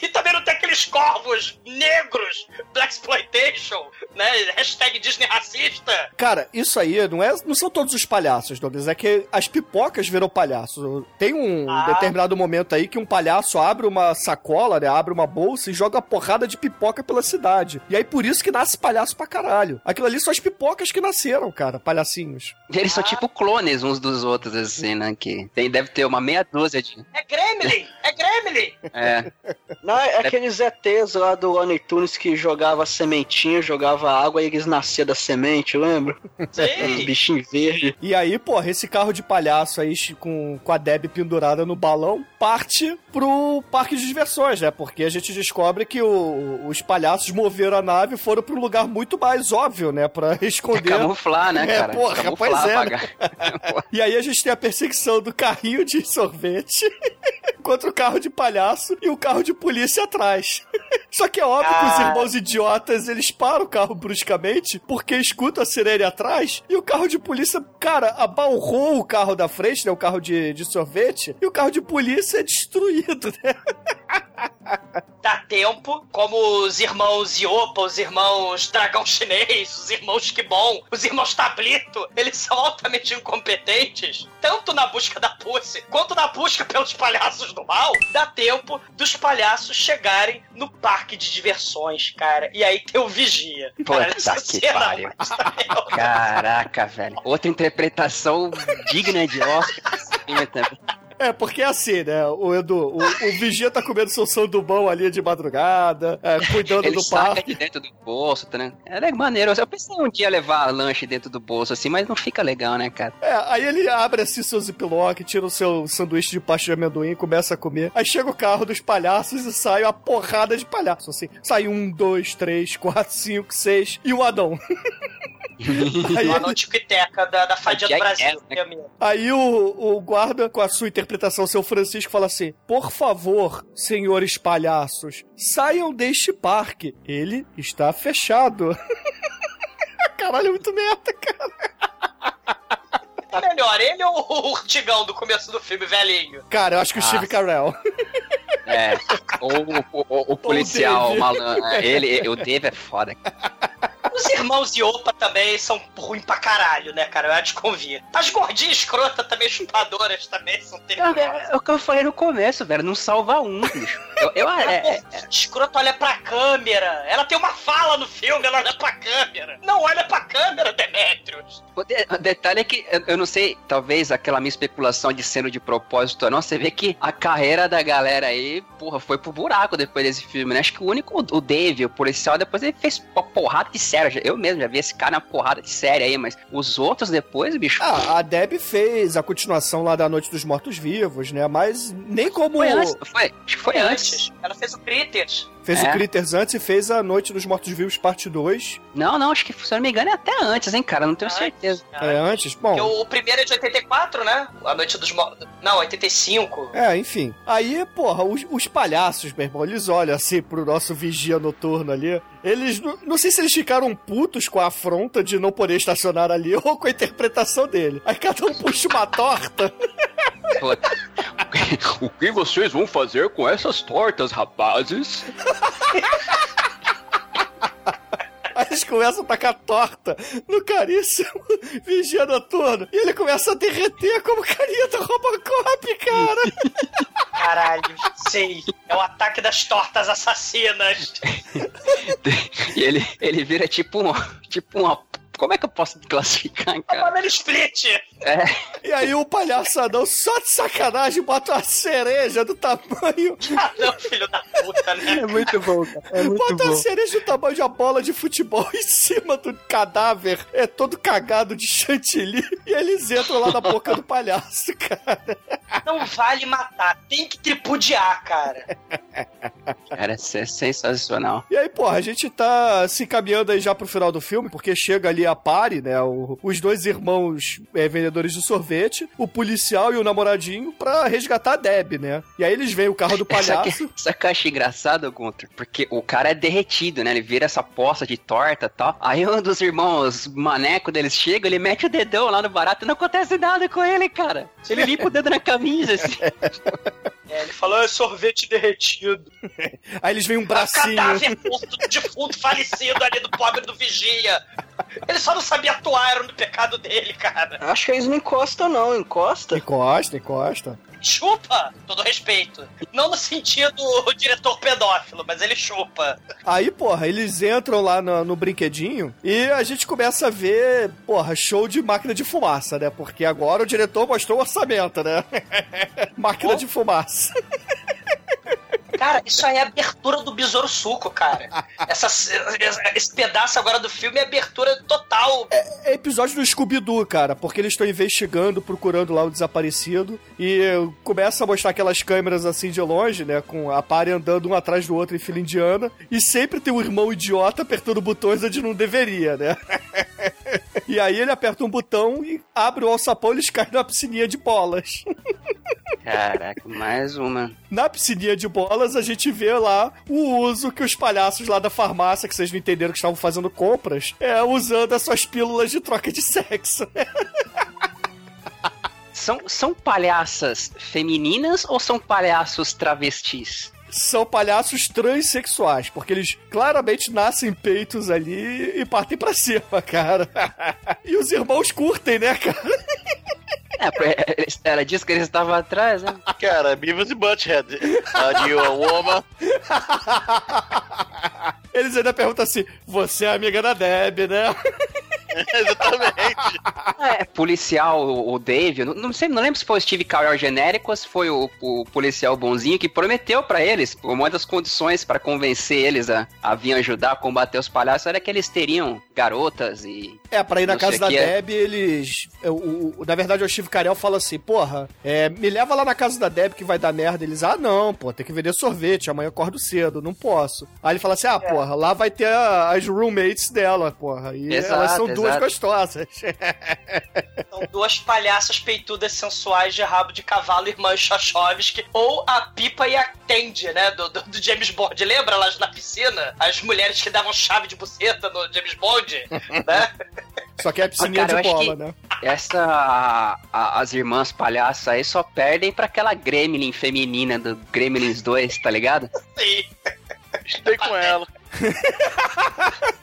E também não tem aqueles corvos negros, Black Exploitation, né? Hashtag Disney racista. Cara, isso aí não, é, não são todos os palhaços, Douglas. É que as pipocas viram palhaços. Tem um Ah. determinado momento aí que um palhaço abre uma sacola, né? Abre uma bolsa e joga porrada de pipoca pela cidade. E aí por isso que nasce palhaço pra caralho. Aquilo ali são as pipocas que nasceram, cara, palhacinhos. E Eles são tipo clones uns dos outros, assim, né? Que tem, deve ter uma meia dúzia de. É Gremlin! É Gremlin! É. Não, é aqueles ETs lá do Looney Tunes que jogava sementinha, jogava água e eles nasciam da semente, lembra? Sim! bichinhos verdes. E aí, porra, esse carro de palhaço aí com, com a Deb pendurada no balão parte pro parque de diversões, né? Porque a gente descobre que o- os palhaços moveram a nave e foram pro lugar muito mais óbvio, né? Pra *laughs* esconder. Camuflar, né, É, cara? porra, Camuflar, pois é, né? apagar. *laughs* *laughs* E aí a gente tem a perseguição do carrinho de sorvete contra o carro de palhaço e o carro de polícia atrás. Só que é óbvio que os Ah. irmãos idiotas, eles param o carro bruscamente porque escutam a sirene atrás e o carro de polícia, cara, abalrou o carro da frente, né, o carro de, de sorvete, e o carro de polícia é destruído, né? *laughs* Dá tempo, como os irmãos Iopa, os irmãos Dragão Chinês, os irmãos Kibon, os irmãos Tablito, eles são altamente incompetentes, tanto na busca da Pussy, quanto na busca pelos palhaços do mal, dá tempo dos palhaços chegarem no parque de diversões, cara. E aí tem o Vigia. Puta Cara, que cena pariu. é Caraca, velho. Outra interpretação digna de Oscar. É, porque é assim, né? O Edu, o, o vigia tá comendo seu sandubão ali de madrugada, é, cuidando Ele do parque. de dentro do bolso, tá, né? É maneiro. Eu pensei um dia levar lanche dentro do bolso, assim, mas não fica legal, né, cara? É, aí ele abre assim seu ziplock, tira o seu sanduíche de pasta de amendoim, começa a comer. Aí chega o carro dos palhaços e sai uma porrada de palhaços, assim. Sai um, dois, três, quatro, cinco, seis e o Adão. *laughs* aí, uma ele- da, da Fadinha do Jackass, Brasil. né? meu amigo. aí o, o guarda, com a sua interpretação, seu Francisco, fala assim: Por favor, senhores palhaços, saiam deste parque. Ele está fechado. *laughs* Caralho, é muito merda, cara. Tá melhor, ele ou o Urtigão do começo do filme, velhinho? Cara, eu acho que o Ah. Steve Carell. É. Ou o, o- o policial, o malandro. Ele, o Dave é foda. Os irmãos Iopa também são ruins pra caralho, né, cara? Eu ia te convir. As gordinhas escrotas também, chupadoras também, são É, terríveis. é o que eu falei no começo, velho. Não salva um, bicho. Eu, eu- é- é- Escroto olha pra câmera. Ela tem uma fala no filme, ela olha pra câmera. Não olha pra câmera, Demetrius. O, de- o detalhe é que, eu, eu não sei, talvez aquela minha especulação de sendo de propósito ou não, você vê que a carreira da galera aí, porra, foi pro buraco depois desse filme, né? Acho que o único, o Dave, o policial, depois ele fez uma porrada de Eu mesmo já vi esse cara na porrada de série aí, mas os outros depois, bicho. Ah, a Deb fez a continuação lá da Noite dos Mortos-Vivos, né? Mas nem como. foi antes, foi? Acho que foi Foi antes. antes. Ela fez o Critters. Fez É. o Critters antes e fez a Noite dos Mortos-Vivos parte 2. Não, não, acho que, se eu não me engano, é até antes, hein, cara? Não tenho Antes. certeza. É, antes? Bom. Porque o primeiro é de 84, né? A Noite dos Mortos. Não, 85. É, enfim. Aí, porra, os, os palhaços, meu irmão, eles olham assim pro nosso vigia noturno ali. Eles. Não, não sei se eles ficaram putos com a afronta de não poder estacionar ali *laughs* ou com a interpretação dele. Aí cada um puxa uma torta. *laughs* o que vocês vão fazer com essas tortas, rapazes? *laughs* Aí eles começam a tacar torta no caríssimo vigia noturno. E ele começa a derreter como carinha do Robocop, cara. Caralho, sei. É o ataque das tortas assassinas. *laughs* E ele, ele vira tipo um, tipo uma. Como é que eu posso classificar, A *laughs* cara? banana split. É, E aí o palhaçadão, só de sacanagem, bota uma cereja do tamanho. Ah, não, filho da puta, né? É muito bom, cara. É muito Bota bom. uma cereja do tamanho de uma bola de futebol *laughs* em cima do cadáver. É todo cagado de chantilly. E eles entram lá na boca do palhaço, cara. Não vale matar. Tem que tripudiar, cara. cara, isso é sensacional. E aí, porra, a gente tá se encaminhando aí já pro final do filme, porque chega ali a pare, né? o- os dois irmãos é, vendedores de sorvete, o policial e o namoradinho, pra resgatar a Deb, né? E aí eles veem o carro do palhaço. que, sabe que eu acho engraçado, Gunter? Porque o cara é derretido, né? Ele vira essa poça de torta e tal. Aí um dos irmãos maneco deles chega, ele mete o dedão lá no barato e não acontece nada com ele, cara. Ele limpa o dedo na camisa, assim. *laughs* É, ele falou, é sorvete derretido. *laughs* Aí eles veem um O bracinho. cadáver morto do defunto falecido ali do pobre do vigia. Ele só não sabia atuar, era no pecado dele, cara. Acho que eles não encostam, não. Encosta? Encosta, encosta. Chupa, todo respeito. Não no sentido diretor pedófilo, mas ele chupa. Aí, porra, eles entram lá no, no brinquedinho e a gente começa a ver, porra, show de máquina de fumaça, né? Porque agora o diretor mostrou o orçamento, né? *laughs* máquina de fumaça. Cara, isso aí é a abertura do Besouro Suco, cara. Essa, esse pedaço agora do filme é abertura total. É episódio do Scooby-Doo, cara, porque eles estão investigando, procurando lá o desaparecido e começa a mostrar aquelas câmeras assim de longe, né, com a pare andando um atrás do outro em fila indiana e sempre tem um irmão idiota apertando botões onde não deveria, né? *laughs* E aí ele aperta um botão e abre o alçapão e eles caem na piscininha de bolas. *laughs* Caraca, mais uma. Na piscininha de bolas, a gente vê lá o uso que os palhaços lá da farmácia, que vocês não entenderam que estavam fazendo compras, é usando as suas pílulas de troca de sexo. São, são palhaças femininas ou são palhaços travestis? São palhaços transexuais, porque eles claramente nascem peitos ali e partem pra cima, *laughs* cara. E os irmãos curtem, né, cara? É, ela disse que eles estavam atrás, né? Cara, Beavis e Butthead. A new woman. Eles ainda perguntam assim: você é amiga da Deb, né? *laughs* Exatamente. É, policial, o o Dave, não, não sei, não lembro se foi o Steve Carell genérico ou se foi o, o policial bonzinho que prometeu pra eles, uma das condições pra convencer eles a, a vir ajudar a combater os palhaços era que eles teriam garotas e. É, pra ir na casa da que é. Deb, eles. O, o- na verdade, o Steve Carell fala assim: porra, é, me leva lá na casa da Deb que vai dar merda. Eles, ah, não, pô, tem que vender sorvete, amanhã eu acordo cedo, não posso. Aí ele fala assim: ah, porra, lá vai ter a- as roommates dela, porra. E Exato, elas são duas gostosas. *laughs* São duas palhaças peitudas sensuais de rabo de cavalo, irmãs Chachovsky, ou a Pipa e a Tandy, né, do, do, do James Bond. Lembra elas na piscina? As mulheres que davam chave de buceta no James Bond, *laughs* né? Só que é a piscininha Cara, eu de bola, né? Essa. a- as irmãs palhaças aí só perdem pra aquela gremlin feminina do Gremlins 2, tá ligado? Sim. Estudei com ela. *laughs*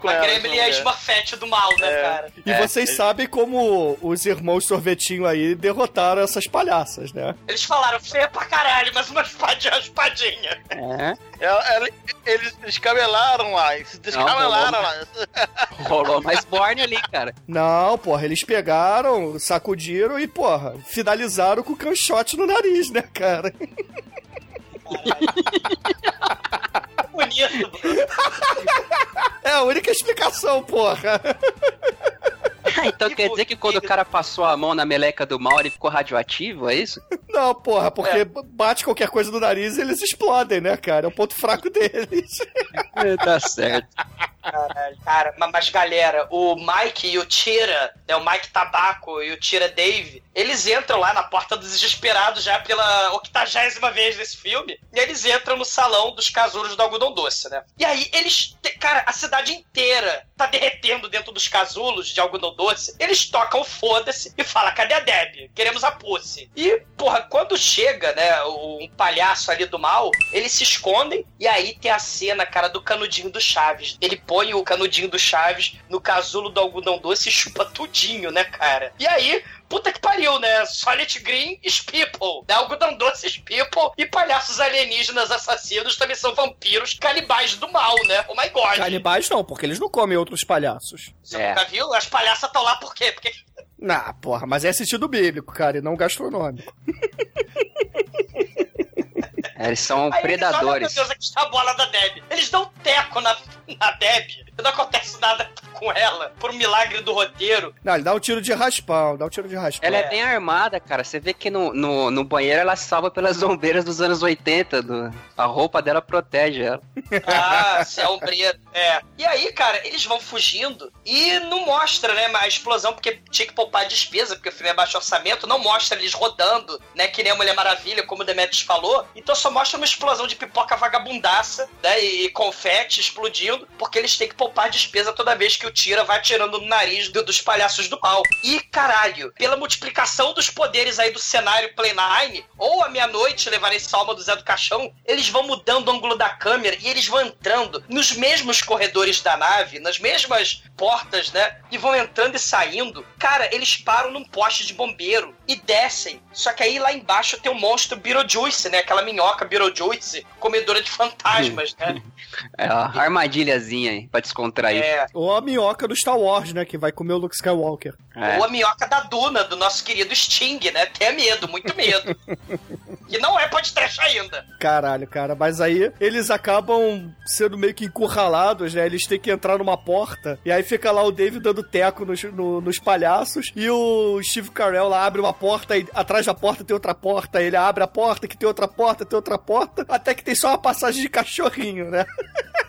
Com A. Gremlin é a. Smurfette do mal, né, É. cara? E É, vocês sabem como os irmãos sorvetinho aí derrotaram essas palhaças, né? Eles falaram, feia pra caralho, mas uma espadinha, uma espadinha. É. Ela- ela- eles descabelaram lá, eles se descabelaram lá. *laughs* Rolou mais borne ali, cara. Não, porra, eles pegaram, sacudiram e, porra, finalizaram com o canchote no nariz, né, cara? *laughs* *laughs* Bonito. É a única explicação, porra. *laughs* então Que quer dizer que quando o cara passou a mão na meleca do mal, ele ficou radioativo, é isso? *laughs* Não, porra, porque bate qualquer coisa no nariz e eles explodem, né, cara? É o ponto fraco deles. *laughs* tá certo. Caralho, cara, ma- mas galera, o Mike e o Tira, né, o Mike Tabaco e o Tira Dave, eles entram lá na porta dos desesperados já pela octagésima vez nesse filme, e eles entram no salão dos casulos do algodão doce, né? E aí eles, cara, a cidade inteira tá derretendo dentro dos casulos de algodão doce, eles tocam foda-se e falam, cadê a Deb? Queremos a Pussy. E, porra, quando chega, né, um palhaço ali do mal, eles se escondem e aí tem a cena, cara, do canudinho do Chaves. Ele põe o canudinho do Chaves no casulo do algodão doce e chupa tudinho, né, cara? E aí, puta que pariu, né? Solid Green is people, né? Algodão doce is people e palhaços alienígenas assassinos também são vampiros canibais do mal, né? Oh my god. Canibais não, porque eles não comem outros palhaços. Você É. nunca viu? As palhaças estão lá por quê? Porque Nah, porra, mas é sentido bíblico, cara, e não gastronômico. É, Eles são Aí predadores. Eles, olham, meu Deus, aqui está a bola da Deb. Eles dão teco na, na Deb. Não acontece nada com ela. Por um milagre do roteiro. Não, ele dá um tiro de raspão, dá um tiro de raspão. Ela é bem armada, cara. Você vê que no, no, no banheiro ela salva pelas *laughs* ombreiras dos anos 80. Do... A roupa dela protege ela. Ah, se é ombreiro. É. E aí, cara, eles vão fugindo e não mostra, né, a explosão, porque tinha que poupar despesa, porque o filme é baixo orçamento, não mostra eles rodando, né, que nem a Mulher Maravilha, como o Demetrius falou. Então só mostra uma explosão de pipoca vagabundaça, né, e confete explodindo, porque eles têm que poupar despesa toda vez que o Tira vai atirando no nariz do- dos palhaços do mal. E, caralho, pela multiplicação dos poderes aí do cenário Play 9, ou a meia-noite levarei salma do Zé do Caixão, eles vão mudando o ângulo da câmera e eles vão entrando nos mesmos corredores da nave, nas mesmas portas, né? E vão entrando e saindo. Cara, eles param num poste de bombeiro e descem. Só que aí lá embaixo tem o monstro Beetlejuice, né? Aquela minhoca Beetlejuice, comedora de fantasmas, né? *laughs* É a armadilhazinha aí, pra descontrair. É. Ou a minhoca do Star Wars, né, que vai comer o Luke Skywalker. É. Ou a minhoca da Duna, do nosso querido Sting, né? Tenha medo, muito medo. *laughs* que não é podcast ainda. Caralho, cara, mas aí eles acabam sendo meio que encurralados, né? Eles têm que entrar numa porta, e aí fica lá o Dave dando teco nos, no- nos palhaços, e o Steve Carell lá abre uma porta, e atrás da porta tem outra porta, ele abre a porta, que tem outra porta, tem outra porta, até que tem só uma passagem de cachorrinho, né? *laughs*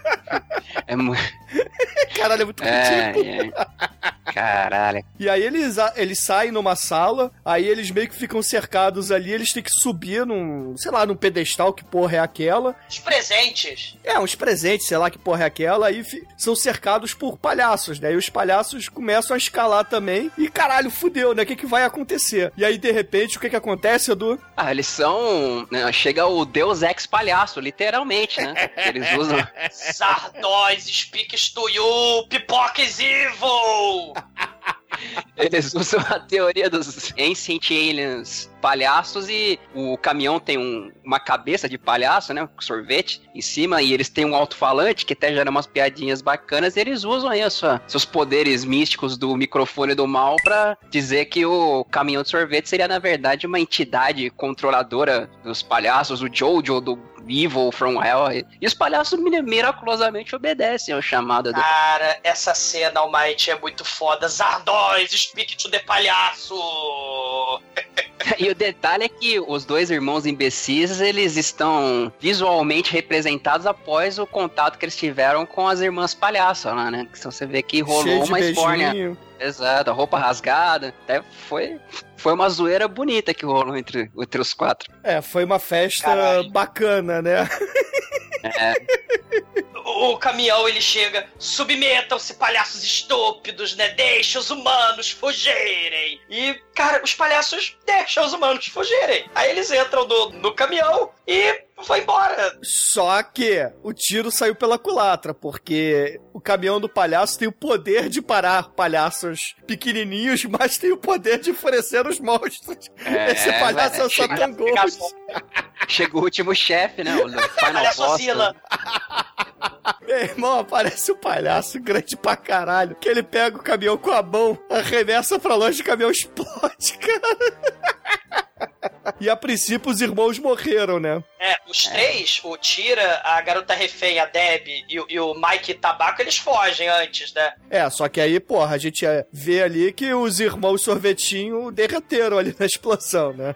É muito. *laughs* Caralho, é muito É, ridículo. é. Caralho. E aí eles, eles saem numa sala, aí eles meio que ficam cercados ali, eles têm que subir num, sei lá, num pedestal, que porra é aquela. Os presentes. É, uns presentes, sei lá que porra é aquela, aí são cercados por palhaços, né? E os palhaços começam a escalar também, e caralho, fudeu, né? O que, que vai acontecer? E aí, de repente, o que que acontece, Edu? Ah, eles são. né, chega o Deus Ex Palhaço, literalmente, né? *laughs* Eles usam. Zardoz speaks to you, pipoca is evil! Eles usam a teoria dos Ancient Aliens palhaços e o caminhão tem um- uma cabeça de palhaço, né? Um sorvete em cima e eles têm um alto-falante que até gera umas piadinhas bacanas e eles usam aí sua- seus poderes místicos do microfone do mal pra dizer que o caminhão de sorvete seria na verdade uma entidade controladora dos palhaços, o Jojo do Evil from Hell. E os palhaços mi- miraculosamente obedecem ao chamado do Cara, essa cena Almighty é muito foda. Zardoz, speak to the palhaço! *laughs* E o detalhe é que os dois irmãos imbecis, eles estão visualmente representados após o contato que eles tiveram com as irmãs palhaças lá, né? Então você vê que rolou de uma espórnia. Exato, a roupa rasgada. Até foi, foi uma zoeira bonita que rolou entre, entre os quatro. É, foi uma festa Caralho. bacana, né? O caminhão ele chega, submetam-se, palhaços estúpidos, né? Deixa os humanos fugirem. E, cara, os palhaços deixam os humanos fugirem. Aí eles entram no, no caminhão e vão embora. Só que o tiro saiu pela culatra, porque o caminhão do palhaço tem o poder de parar palhaços pequenininhos, *laughs* mas tem o poder de enfurecer os monstros. É, Esse palhaço é o mas chega- Satan Ghost. Chega o último chefe, né? O *laughs* Final Palhaço Boss. Zila. Meu irmão, aparece o palhaço grande pra caralho, que ele pega o caminhão com a mão, arremessa pra longe, o caminhão explode, *laughs* cara. E a princípio os irmãos morreram, né? É, os três, o Tira, a garota refém, a Deb e, o- e o Mike Tabaco, eles fogem antes, né? É, só que aí, porra, a gente é, vê ali que os irmãos sorvetinho derreteram ali na explosão, né?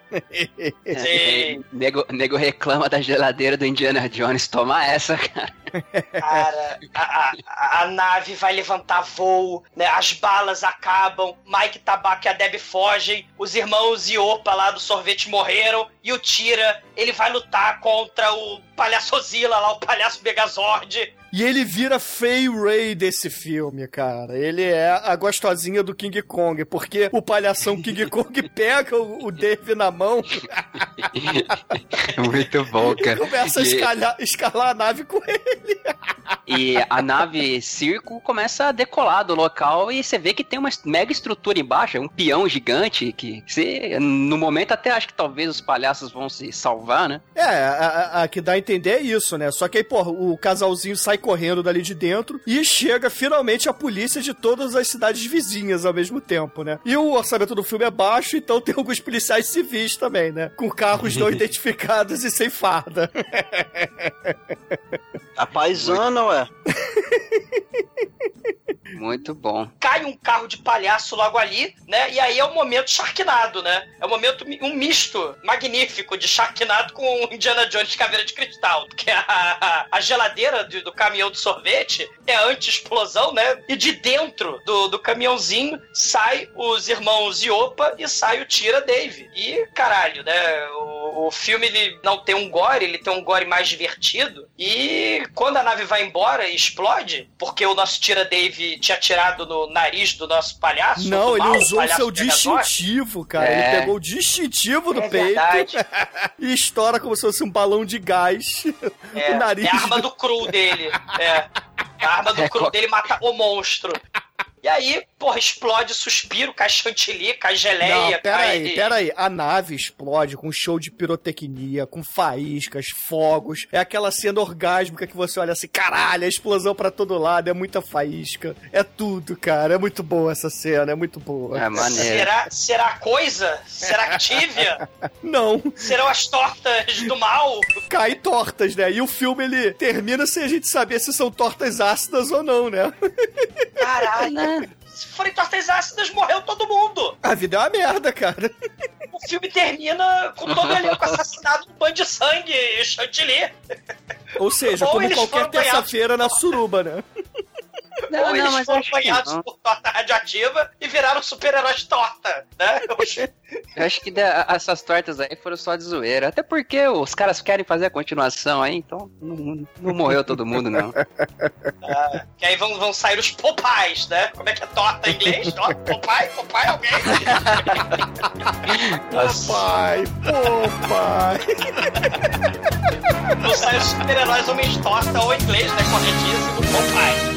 Sim. *laughs* Nego, nego reclama da geladeira do Indiana Jones. Toma essa, cara. Cara, a, a- a nave vai levantar voo, né? As balas acabam, Mike Tabaco e a Deb fogem, os irmãos Iopa lá do sorvete morreram, e o Tira, ele vai lutar contra o palhaço Zila lá, o palhaço Megazord. E ele vira Fay Ray desse filme, cara. Ele é a gostosinha do King Kong, porque o palhação King *laughs* Kong pega o, o Dave na mão *laughs* Muito bom, e cara. começa a E- escalar, escalar a nave com ele. E a nave Circo começa a decolar do local e você vê que tem uma mega estrutura embaixo, é um peão gigante que se, no momento até acho que talvez os palhaços vão se salvar, né? É, a, a- a que dá a entender é isso, né? Só que aí, porra, o casalzinho sai correndo dali de dentro e chega finalmente a polícia de todas as cidades vizinhas ao mesmo tempo, né? E o orçamento do filme é baixo, então tem alguns policiais civis também, né? Com carros não *laughs* identificados e sem farda. A paisana, ué. *laughs* Muito bom. Cai um carro de palhaço logo ali, né? E aí é o momento Sharknado, né? É o momento, um misto magnífico de Sharknado com *laughs* Indiana Jones Caveira de Cristal. Porque a, a geladeira do, do caminhão de sorvete é anti-explosão, né? E de dentro do, do caminhãozinho sai os irmãos Iopa e sai o Tira Dave. E, caralho, né? O, o filme ele não tem um gore, ele tem um gore mais divertido. E quando a nave vai embora e explode, porque o nosso Tira Dave tinha atirado no nariz do nosso palhaço. Não, do ele mal, usou o seu distintivo, cara. É. Ele pegou o distintivo do É peito *laughs* e estoura como se fosse um balão de gás *laughs* É, o nariz. é a arma do cru dele. É. A arma do *laughs* É, cru dele mata o monstro. E aí, porra, explode suspiro, cai chantilly, cai geleia, Não, pera cai... aí, pera aí. A nave explode com show de pirotecnia, com faíscas, fogos. É aquela cena orgásmica que você olha assim, caralho, a explosão pra todo lado, é muita faísca. É tudo, cara. É muito boa essa cena, é muito boa. É maneiro. Será, será coisa? Será Activia? *laughs* Não, Serão as tortas do mal? Cai tortas, né? E o filme ele termina sem a gente saber se são tortas ácidas ou não, né? *laughs* Caralho. Se forem tortas ácidas, morreu todo mundo. A vida é uma merda, cara. O filme termina com todo o elenco assassinado no banho de sangue e chantilly. Ou seja, Ou como qualquer terça-feira na suruba, né? Não, Ou não, eles mas foram não. por torta radioativa e viraram super-heróis torta, né? *laughs* Eu acho que essas tortas aí foram só de zoeira. Até porque os caras querem fazer a continuação aí, então não, não- morreu todo mundo, não. *laughs* Ah, que aí vão, vão sair os Popeyes, né? Como é que é torta em inglês? Torta, Popeye? Popeye alguém? *laughs* Pai, pô, pai. Vão sair os super-heróis homens torta ou em inglês, né? Corretíssimo, Popeye.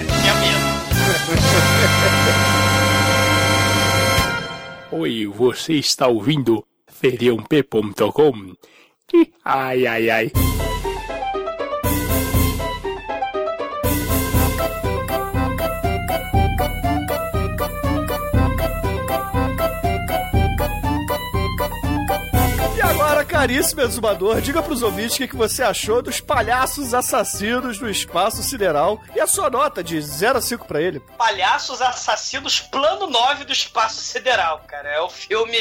Oi, você está ouvindo feriãop.com? Ih, Ai, ai, ai. Caríssimo exumador, diga pros ouvintes o que, você achou dos palhaços assassinos do espaço sideral e a sua nota de 0 a 5 pra ele. Palhaços Assassinos Plano 9 do Espaço Sideral, cara. É um filme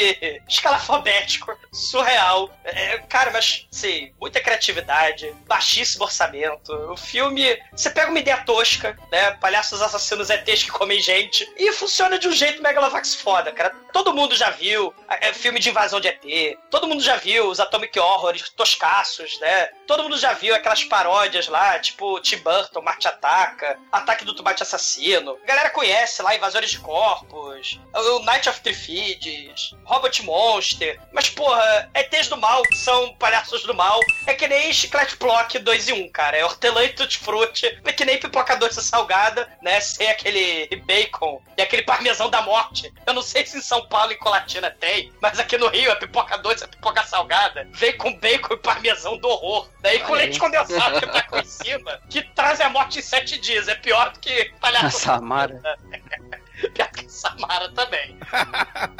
escalafobético, surreal. É, cara, mas, sim, muita criatividade, baixíssimo orçamento. O filme, você pega uma ideia tosca, né? Palhaços Assassinos ETs que comem gente, e funciona de um jeito megalovax foda, cara. Todo mundo já viu é, filme de invasão de ET, todo mundo já viu os Atomic Horrors toscaços, né? Todo mundo já viu aquelas paródias lá, tipo Tim Burton, Marte Ataca, Ataque do Tomate Assassino. A galera conhece lá Invasores de Corpos, o Night of Triffids, Robot Monster. Mas, porra, ETs do mal, são palhaços do mal, é que nem Chiclete Block 2 em 1, cara. É hortelã e tutti-frutti, é que nem pipoca doce salgada, né? Sem aquele bacon e aquele parmesão da morte. Eu não sei se em São Paulo e Colatina tem, mas aqui no Rio é pipoca doce, é pipoca salgada. Vem com bacon e parmesão do horror. Daí com leite condensado que tá com em cima, que traz a morte em sete dias. É pior do que palhaço. Samara. *laughs* Pior que Samara também.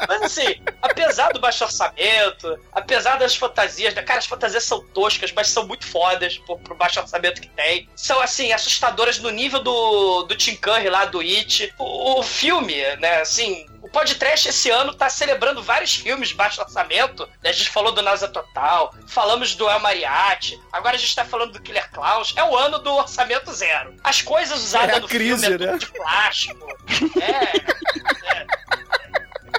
Mas assim, apesar do baixo orçamento, apesar das fantasias, né, cara, as fantasias são toscas, mas são muito fodas por, pro baixo orçamento que tem. São, assim, assustadoras no nível do, do Tim Curry lá, do It. O, o filme, né, assim, podcast esse ano tá celebrando vários filmes de baixo orçamento. né? A gente falou do NASA Total, falamos do El Mariachi, agora a gente tá falando do Killer Clowns. É o ano do orçamento zero. As coisas usadas É no crise, filme é tudo né? de plástico. É, é.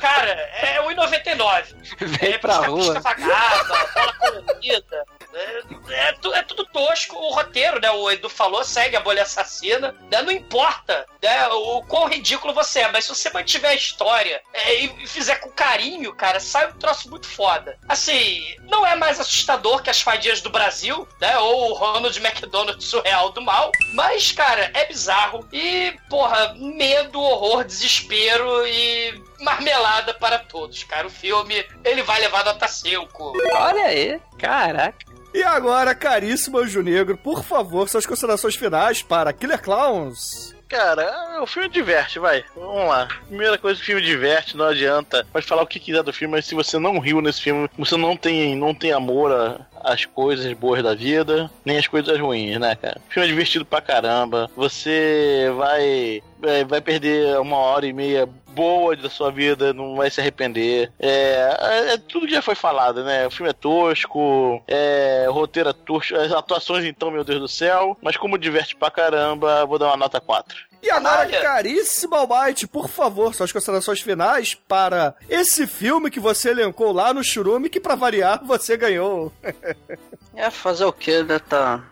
Cara, é 1,99. Vem É, pra rua. vagaba, bola colorida. É, é é tudo tosco. O roteiro, né? O Edu falou, segue a bolha assassina. né, Não importa né, o quão ridículo você é, mas se você mantiver a história é, e fizer com carinho, cara, sai um troço muito foda. Assim, não é mais assustador que as fadinhas do Brasil, né? Ou o Ronald McDonald surreal do mal. Mas, cara, é bizarro. E, porra, medo, horror, desespero e marmelada para todos, cara. O filme, ele vai levar nota 5. Olha aí, caraca. E agora, caríssimo Anjo Negro, por favor, suas considerações finais para Killer Clowns. Cara, o filme diverte, vai. Vamos lá. Primeira coisa, o filme diverte, não adianta. Pode falar o que quiser do filme, mas se você não riu nesse filme, você não tem, não tem amor a- às coisas boas da vida, nem às coisas ruins, né, cara? O filme é divertido pra caramba. Você vai, vai, vai perder uma hora e meia boa da sua vida, não vai se arrepender. É, é, é tudo que já foi falado, né? O filme é tosco, é, o roteiro é tosco, as atuações então, meu Deus do céu. Mas como diverte pra caramba, vou dar uma nota 4. E agora, Canalha. caríssimo Almighty, por favor, suas considerações finais para esse filme que você elencou lá no Churume, que pra variar você ganhou. É fazer o que, né? Tá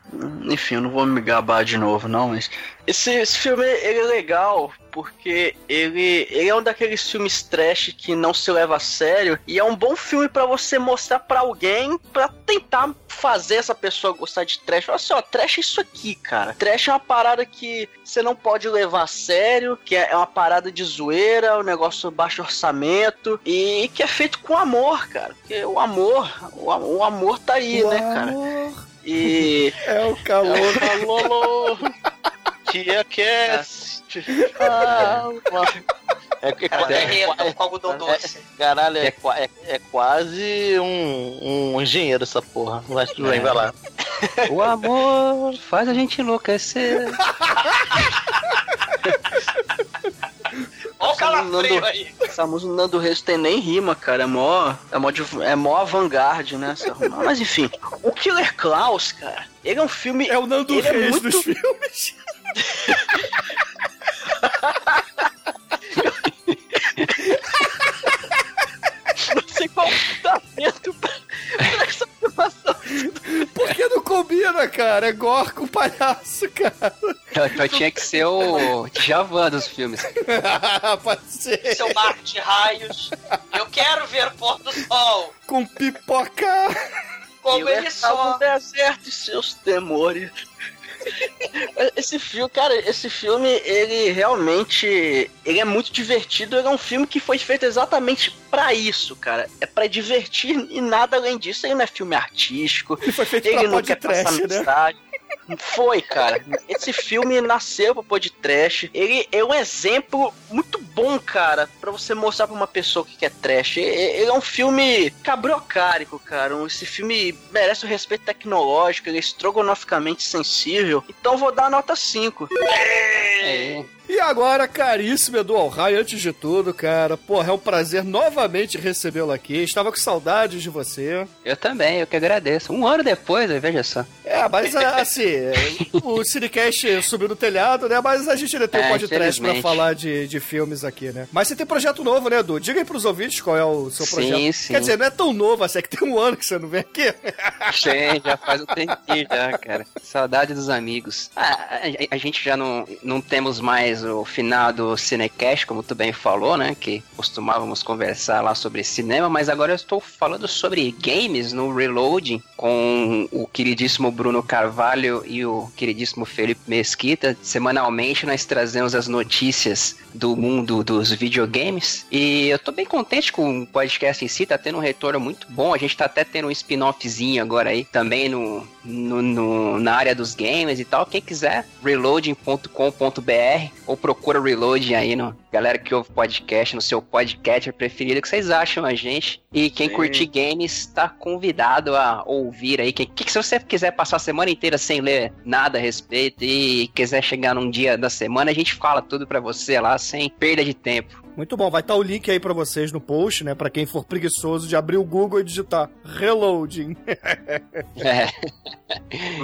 Enfim, eu não vou me gabar de novo, não, mas. Esse, esse filme ele é legal porque ele, ele é um daqueles filmes trash que não se leva a sério e é um bom filme pra você mostrar pra alguém pra tentar fazer essa pessoa gostar de trash. Fala assim, ó, trash é isso aqui, cara. Trash é uma parada que você não pode levar a sério, que é uma parada de zoeira, um negócio baixo orçamento e que é feito com amor, cara. Porque o amor, o, amor tá aí, O né, cara? amor E *laughs* É o calor. Alô, *laughs* que é Ah, É, é, derreta é, com algodão doce. caralho, é, é, é quase um, um engenheiro essa porra. Mas tudo bem, vai lá. O amor faz a gente enlouquecer. Olha o calafrio aí. essa música do Nando Reis tem nem rima, cara. É mó, é mó, é mó avant-garde, né? Mas enfim, o Killer Klaus, cara, ele é um filme. É o Nando ele é Reis muito- dos filmes. *laughs* Não sei qual fundamento pra, pra essa afirmação. Porque não combina, cara. É gore com palhaço, cara. Então, então tinha que ser o Javan dos filmes. *laughs* Pode ser. Seu mar de raios. Eu quero ver o pôr do sol. Com pipoca. Como Killer ele só. no deserto e seus temores. Esse filme, cara, esse filme, ele realmente, ele é muito divertido, ele é um filme que foi feito exatamente pra isso, cara. É pra divertir e nada além disso. Ele não é filme artístico, E foi feito ele pra não quer podcast, passar né? mensagem. Foi, cara. Esse filme nasceu pra podcast. Ele é um exemplo muito bom, cara, pra você mostrar pra uma pessoa que quer trash. Ele é um filme cabriocárico, cara. Esse filme merece o respeito tecnológico, ele é estrogonoficamente sensível. Então vou dar nota 5. É, E agora, caríssimo Edu Alray, antes de tudo, cara, porra, é um prazer novamente recebê-lo aqui. Estava com saudades de você. eu também, eu que agradeço. Um ano depois, veja só. É, mas *laughs* assim, o Cinecast subiu no telhado, né? Mas a gente ainda tem um É, podcast pra falar de, de filmes aqui, né? Mas você tem projeto novo, né, Edu? Diga aí pros ouvintes qual é o seu Sim, projeto. sim. Quer dizer, não é tão novo, assim, é que tem um ano que você não vem aqui. *laughs* Sim, já faz um tempinho já, cara. Saudade dos amigos. Ah, a, a gente já não, não temos mais o final do Cinecast, como tu bem falou, né? Que costumávamos conversar lá sobre cinema, mas agora eu estou falando sobre games no Reloading com o queridíssimo Bruno Carvalho e o queridíssimo Felipe Mesquita. Semanalmente nós trazemos as notícias do mundo dos videogames e eu tô bem contente com o podcast em si, tá tendo um retorno muito bom. A gente tá até tendo um spin-offzinho agora aí também no, no, no- na área dos games e tal. Quem quiser, reloading.com.br ou procura Reloading aí no galera que ouve podcast, no seu podcast preferido, o que vocês acham a gente. E quem Sim. curtir games tá convidado a ouvir aí. Que, que se você quiser passar a semana inteira sem ler nada a respeito e quiser chegar num dia da semana, a gente fala tudo pra você lá sem perda de tempo. Muito bom, vai estar o link aí pra vocês no post, né? Pra quem for preguiçoso de abrir o Google e digitar Reloading. É.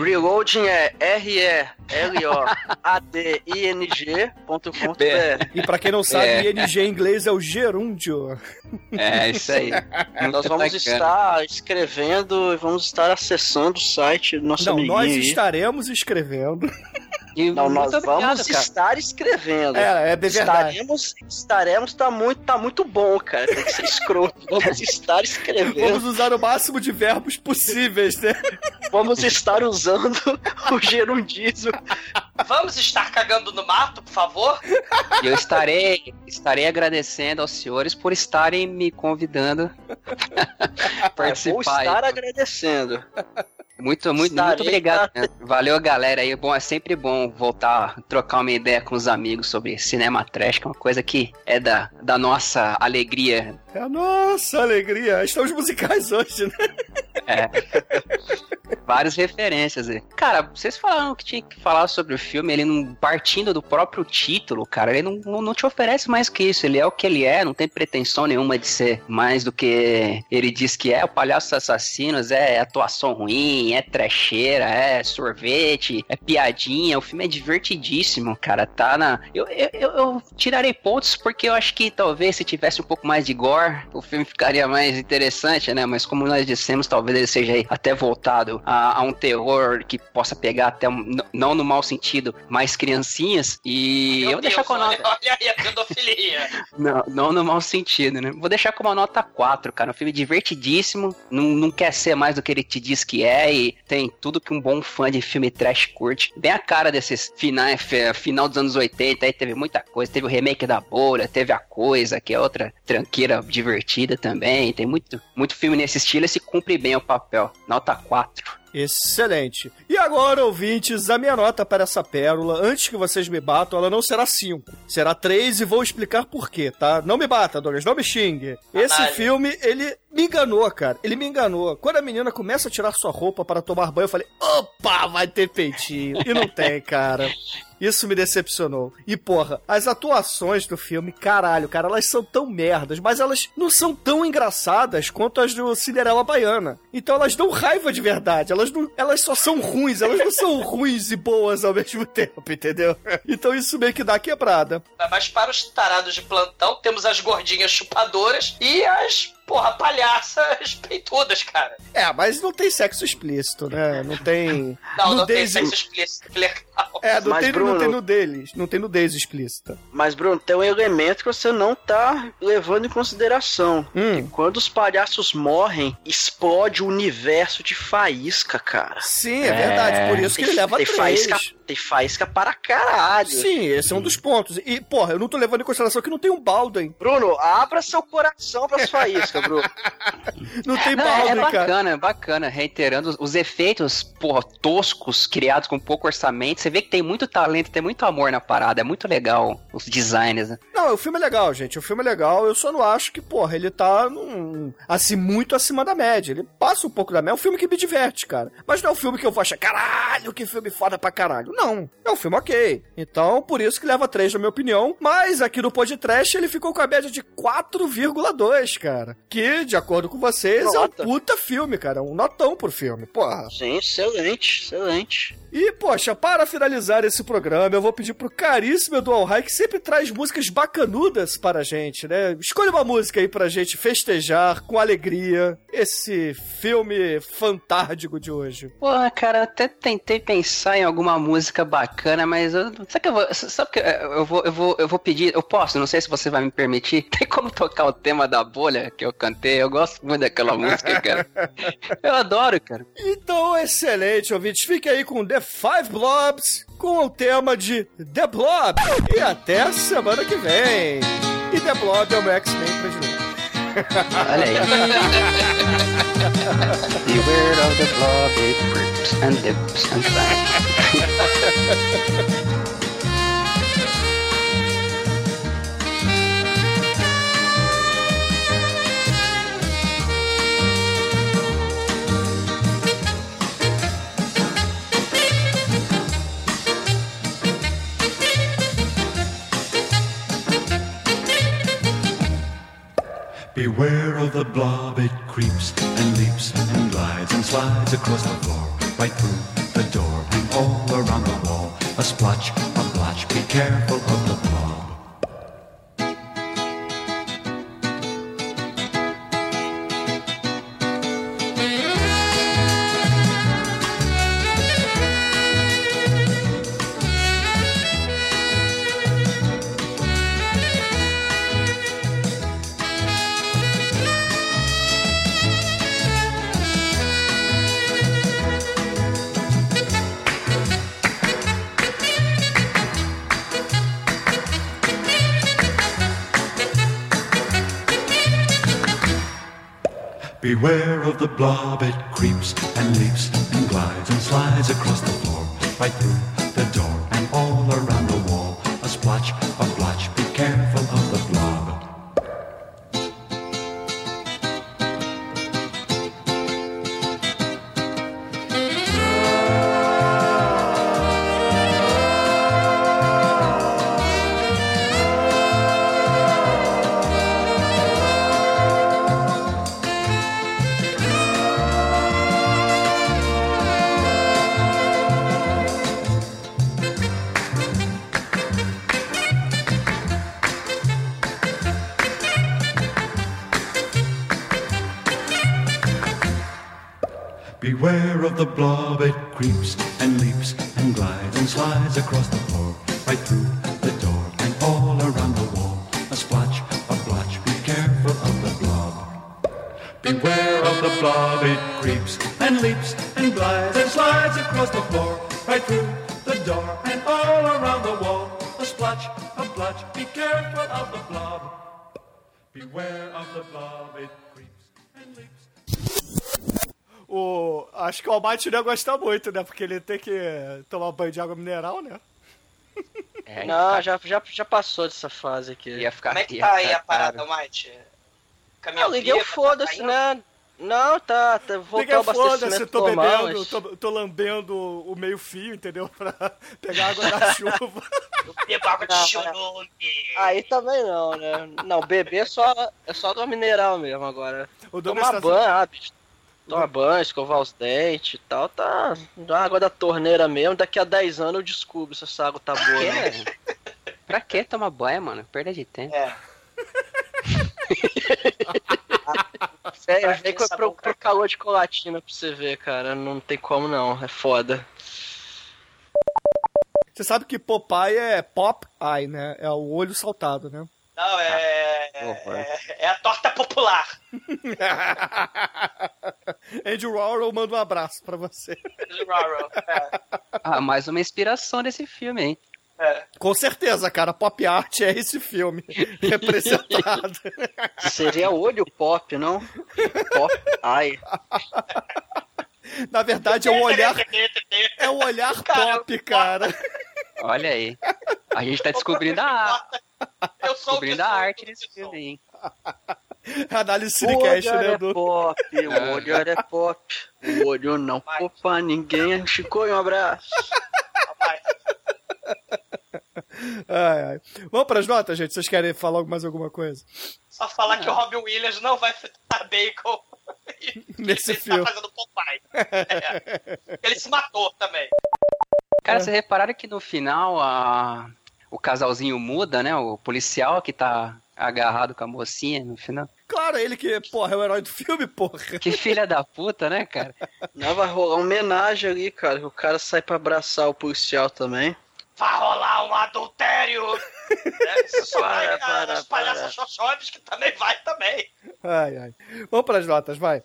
Reloading é R-E-L-O-A-D-I-N-G.com.br. E pra quem não sabe, É. ING em inglês é o gerúndio. É, isso aí. Nós vamos estar escrevendo e vamos estar acessando o site do nosso Não, amiguinho nós aí. estaremos escrevendo. E Não, nós vamos cara. estar escrevendo. É, é de verdade. Estaremos, estaremos, tá muito, tá muito bom, cara. Tem que ser escroto. *laughs* Vamos estar escrevendo. Vamos usar o máximo de verbos possíveis, né? Vamos estar usando o gerundismo. Vamos estar cagando no mato, por favor? E eu estarei, estarei agradecendo aos senhores por estarem me convidando *laughs* a Vou participar. estar aí. agradecendo. Muito, muito, Estarei muito obrigado. né? Valeu, galera. aí. bom, é sempre bom voltar a trocar uma ideia com os amigos sobre cinema trash, que é uma coisa que é da, da nossa alegria. É a nossa alegria. Estamos musicais hoje, né? *laughs* Várias referências aí. Cara, vocês falaram que tinha que falar sobre o filme, ele não. Partindo do próprio título, cara, ele não, não, não te oferece mais que isso. Ele é o que ele é, não tem pretensão nenhuma de ser mais do que ele diz que é. O Palhaço Assassinos é atuação ruim, é trecheira, é sorvete, é piadinha. O filme é divertidíssimo, cara. Tá na. Eu, eu, eu tirarei pontos porque eu acho que talvez se tivesse um pouco mais de gore, o filme ficaria mais interessante, né? Mas como nós dissemos, talvez talvez ele seja aí até voltado a, a um terror que possa pegar até, um, não no mau sentido, mais criancinhas. E Meu eu vou deixar Deus, com a nota. olha aí a pedofilia. *laughs* Não, não no mau sentido, né? Vou deixar com uma nota 4, cara. Um filme divertidíssimo, não, não quer ser mais do que ele te diz que é e tem tudo que um bom fã de filme trash curte. Bem a cara desses finais, final dos anos 80, aí teve muita coisa. Teve o remake da Bolha, teve A Coisa, que é outra tranqueira divertida também. Tem muito, muito filme nesse estilo e se cumpre bem papel. Nota 4. Excelente. E agora, ouvintes, a minha nota para essa pérola, antes que vocês me batam, ela não será 5. Será 3 e vou explicar por quê, tá? Não me bata, Douglas, não me xingue. Esse Caralho. filme, ele me enganou, cara. Ele me enganou. Quando a menina começa a tirar sua roupa para tomar banho, eu falei, opa, vai ter peitinho. E não tem, cara. Isso me decepcionou. E porra, as atuações do filme, caralho, cara, elas são tão merdas, mas elas não são tão engraçadas quanto as do Cinderela Baiana. Então elas dão raiva de verdade. Elas não, elas só são ruins, elas não são ruins e boas ao mesmo tempo, entendeu? Então isso meio que dá quebrada. Mas para os tarados de plantão, temos as gordinhas chupadoras e as, porra, palhaças peitudas, cara. É, mas não tem sexo explícito, né? Não tem. Não, não tem nudez- sexo explícito. É, não Mas, tem, não Bruno- tem nudez. Não tem nudez explícita. Mas, Bruno, tem um elemento que você não tá levando em consideração. Hum. Quando os palhaços morrem, explode o universo de faísca, cara. Sim, é, verdade. Por isso que ele leva tem três. faísca, tem faísca para caralho. Sim, esse é um dos pontos. E, porra, eu não tô levando em consideração que não tem um Baldwin. Bruno, abra seu coração pras faíscas, Bruno. *laughs* Não tem Não, é Baldwin, cara. bacana, é bacana. Reiterando, os, os efeitos, porra, toscos, criados com pouco orçamento. Você vê que tem muito talento, tem muito amor na parada. É muito legal os designs, né? Não, o filme é legal, gente. O filme é legal. Eu só não acho que, porra, ele tá num, assim, muito acima da média. Ele passa um pouco da média. É um filme que me diverte, cara. Mas não é um filme que eu vou achar, caralho, que filme foda pra caralho. Não. É um filme ok. Então, por isso que leva 3 na minha opinião. Mas aqui no podcast ele ficou com a média de 4,2, cara. Que, de acordo com vocês, é Nota. um puta filme, cara. Um notão pro filme. Porra. Sim, excelente, excelente. E, poxa, para finalizar esse programa, eu vou pedir pro caríssimo Eduardo Rai, que sempre traz músicas bacanudas para a gente, né? Escolha uma música aí pra gente festejar com alegria esse filme fantástico de hoje. Porra, cara, eu até tentei pensar em alguma música bacana, mas eu. Sabe que eu vou. Sabe que eu vou, eu vou, eu vou pedir. Eu posso, não sei se você vai me permitir. *laughs* Tem como tocar o tema da bolha que eu cantei? Eu gosto muito daquela música, cara. *laughs* Eu adoro, cara. Então, excelente, ouvintes. Fique aí com The Five Blobs, com o tema de The Blob. E até a semana que vem. E The Blob é o meu X-Men predileto. Olha aí. Beware of the blob, it drips and dips and bangs. *laughs* Beware of the blob, it creeps and leaps and glides and slides across the floor, right through the door and all around the wall. A splotch, a blotch, be careful of the Beware of the blob, it creeps and leaps and glides and slides across the floor, right through the door and all around the wall. A splotch, a blotch, be careful Beware of the blob, it creeps and leaps and glides and slides across the floor, right through the door and all around the wall. A splotch, a blotch, be careful of the blob. Beware of the blob, it creeps and leaps and glides and slides across the floor, right through the door and all around the wall. A splotch, a blotch, be careful of the blob. Beware of the blob, it. O, acho que o Almighty não ia gostar muito, né? Porque ele tem que tomar banho de água mineral, né? É, Não, já, já, já passou dessa fase aqui. ia ficar Como é que tá aí a parada. Almighty? Eu liguei o tá foda-se, né? Não, tá, tá voltou o foda-se, tô normal, bebendo, mas... tô, tô lambendo o meio fio, entendeu? *laughs* Pra pegar água da chuva. Eu bebo água de Não, churume. Aí também não, né? Não, beber é só, é só água mineral mesmo agora. O Douglas Tomar tá- banho, ah, bicho. Tomar banho, escovar os dentes e tal, tá. Dá água da torneira mesmo, daqui a 10 anos eu descubro se essa água tá boa. né? Que? *laughs* Pra que tomar banho, mano? Perda de tempo. É. *laughs* Sério, vem com, pro, o pro calor de colatina pra você ver, cara. Não tem como não, é foda. Você sabe que Popeye é pop eye, né? É o olho saltado, né? Não, é, é. É a torta popular. *laughs* Andy Warhol manda um abraço pra você. Rural. É, Ah, mais uma inspiração desse filme, hein? é. Com certeza, cara, pop art é esse filme *laughs* representado. Seria olho pop, não? Pop, ai. Na verdade, é um olhar, é um olhar Cara, pop, cara. Olha aí. A gente tá descobrindo a, Eu sou descobrindo a arte desse filme, hein? *laughs* Análise O Cinecast, né, é do... pop, o olhar é pop. O olho não popa ninguém. Chico, um abraço. *laughs* Ai, ai. Vamos pras notas, gente? Vocês querem falar mais alguma coisa? Só falar que o Robin Williams não vai fritar bacon. *laughs* Nesse Ele filme. tá fazendo Popeye. É. Ele se matou também. Cara, vocês repararam que no final a... o casalzinho muda, né? O policial que tá agarrado com a mocinha no final. Claro, ele que, porra, é o herói do filme, porra. Que filha da puta, né, cara? *laughs* Não, vai rolar uma homenagem ali, cara. que O cara sai pra abraçar o policial também. Vai rolar um adultério. *laughs* É, isso só Para, vai para, as palhaças que também vai também. Ai, ai. Vamos pras notas, vai.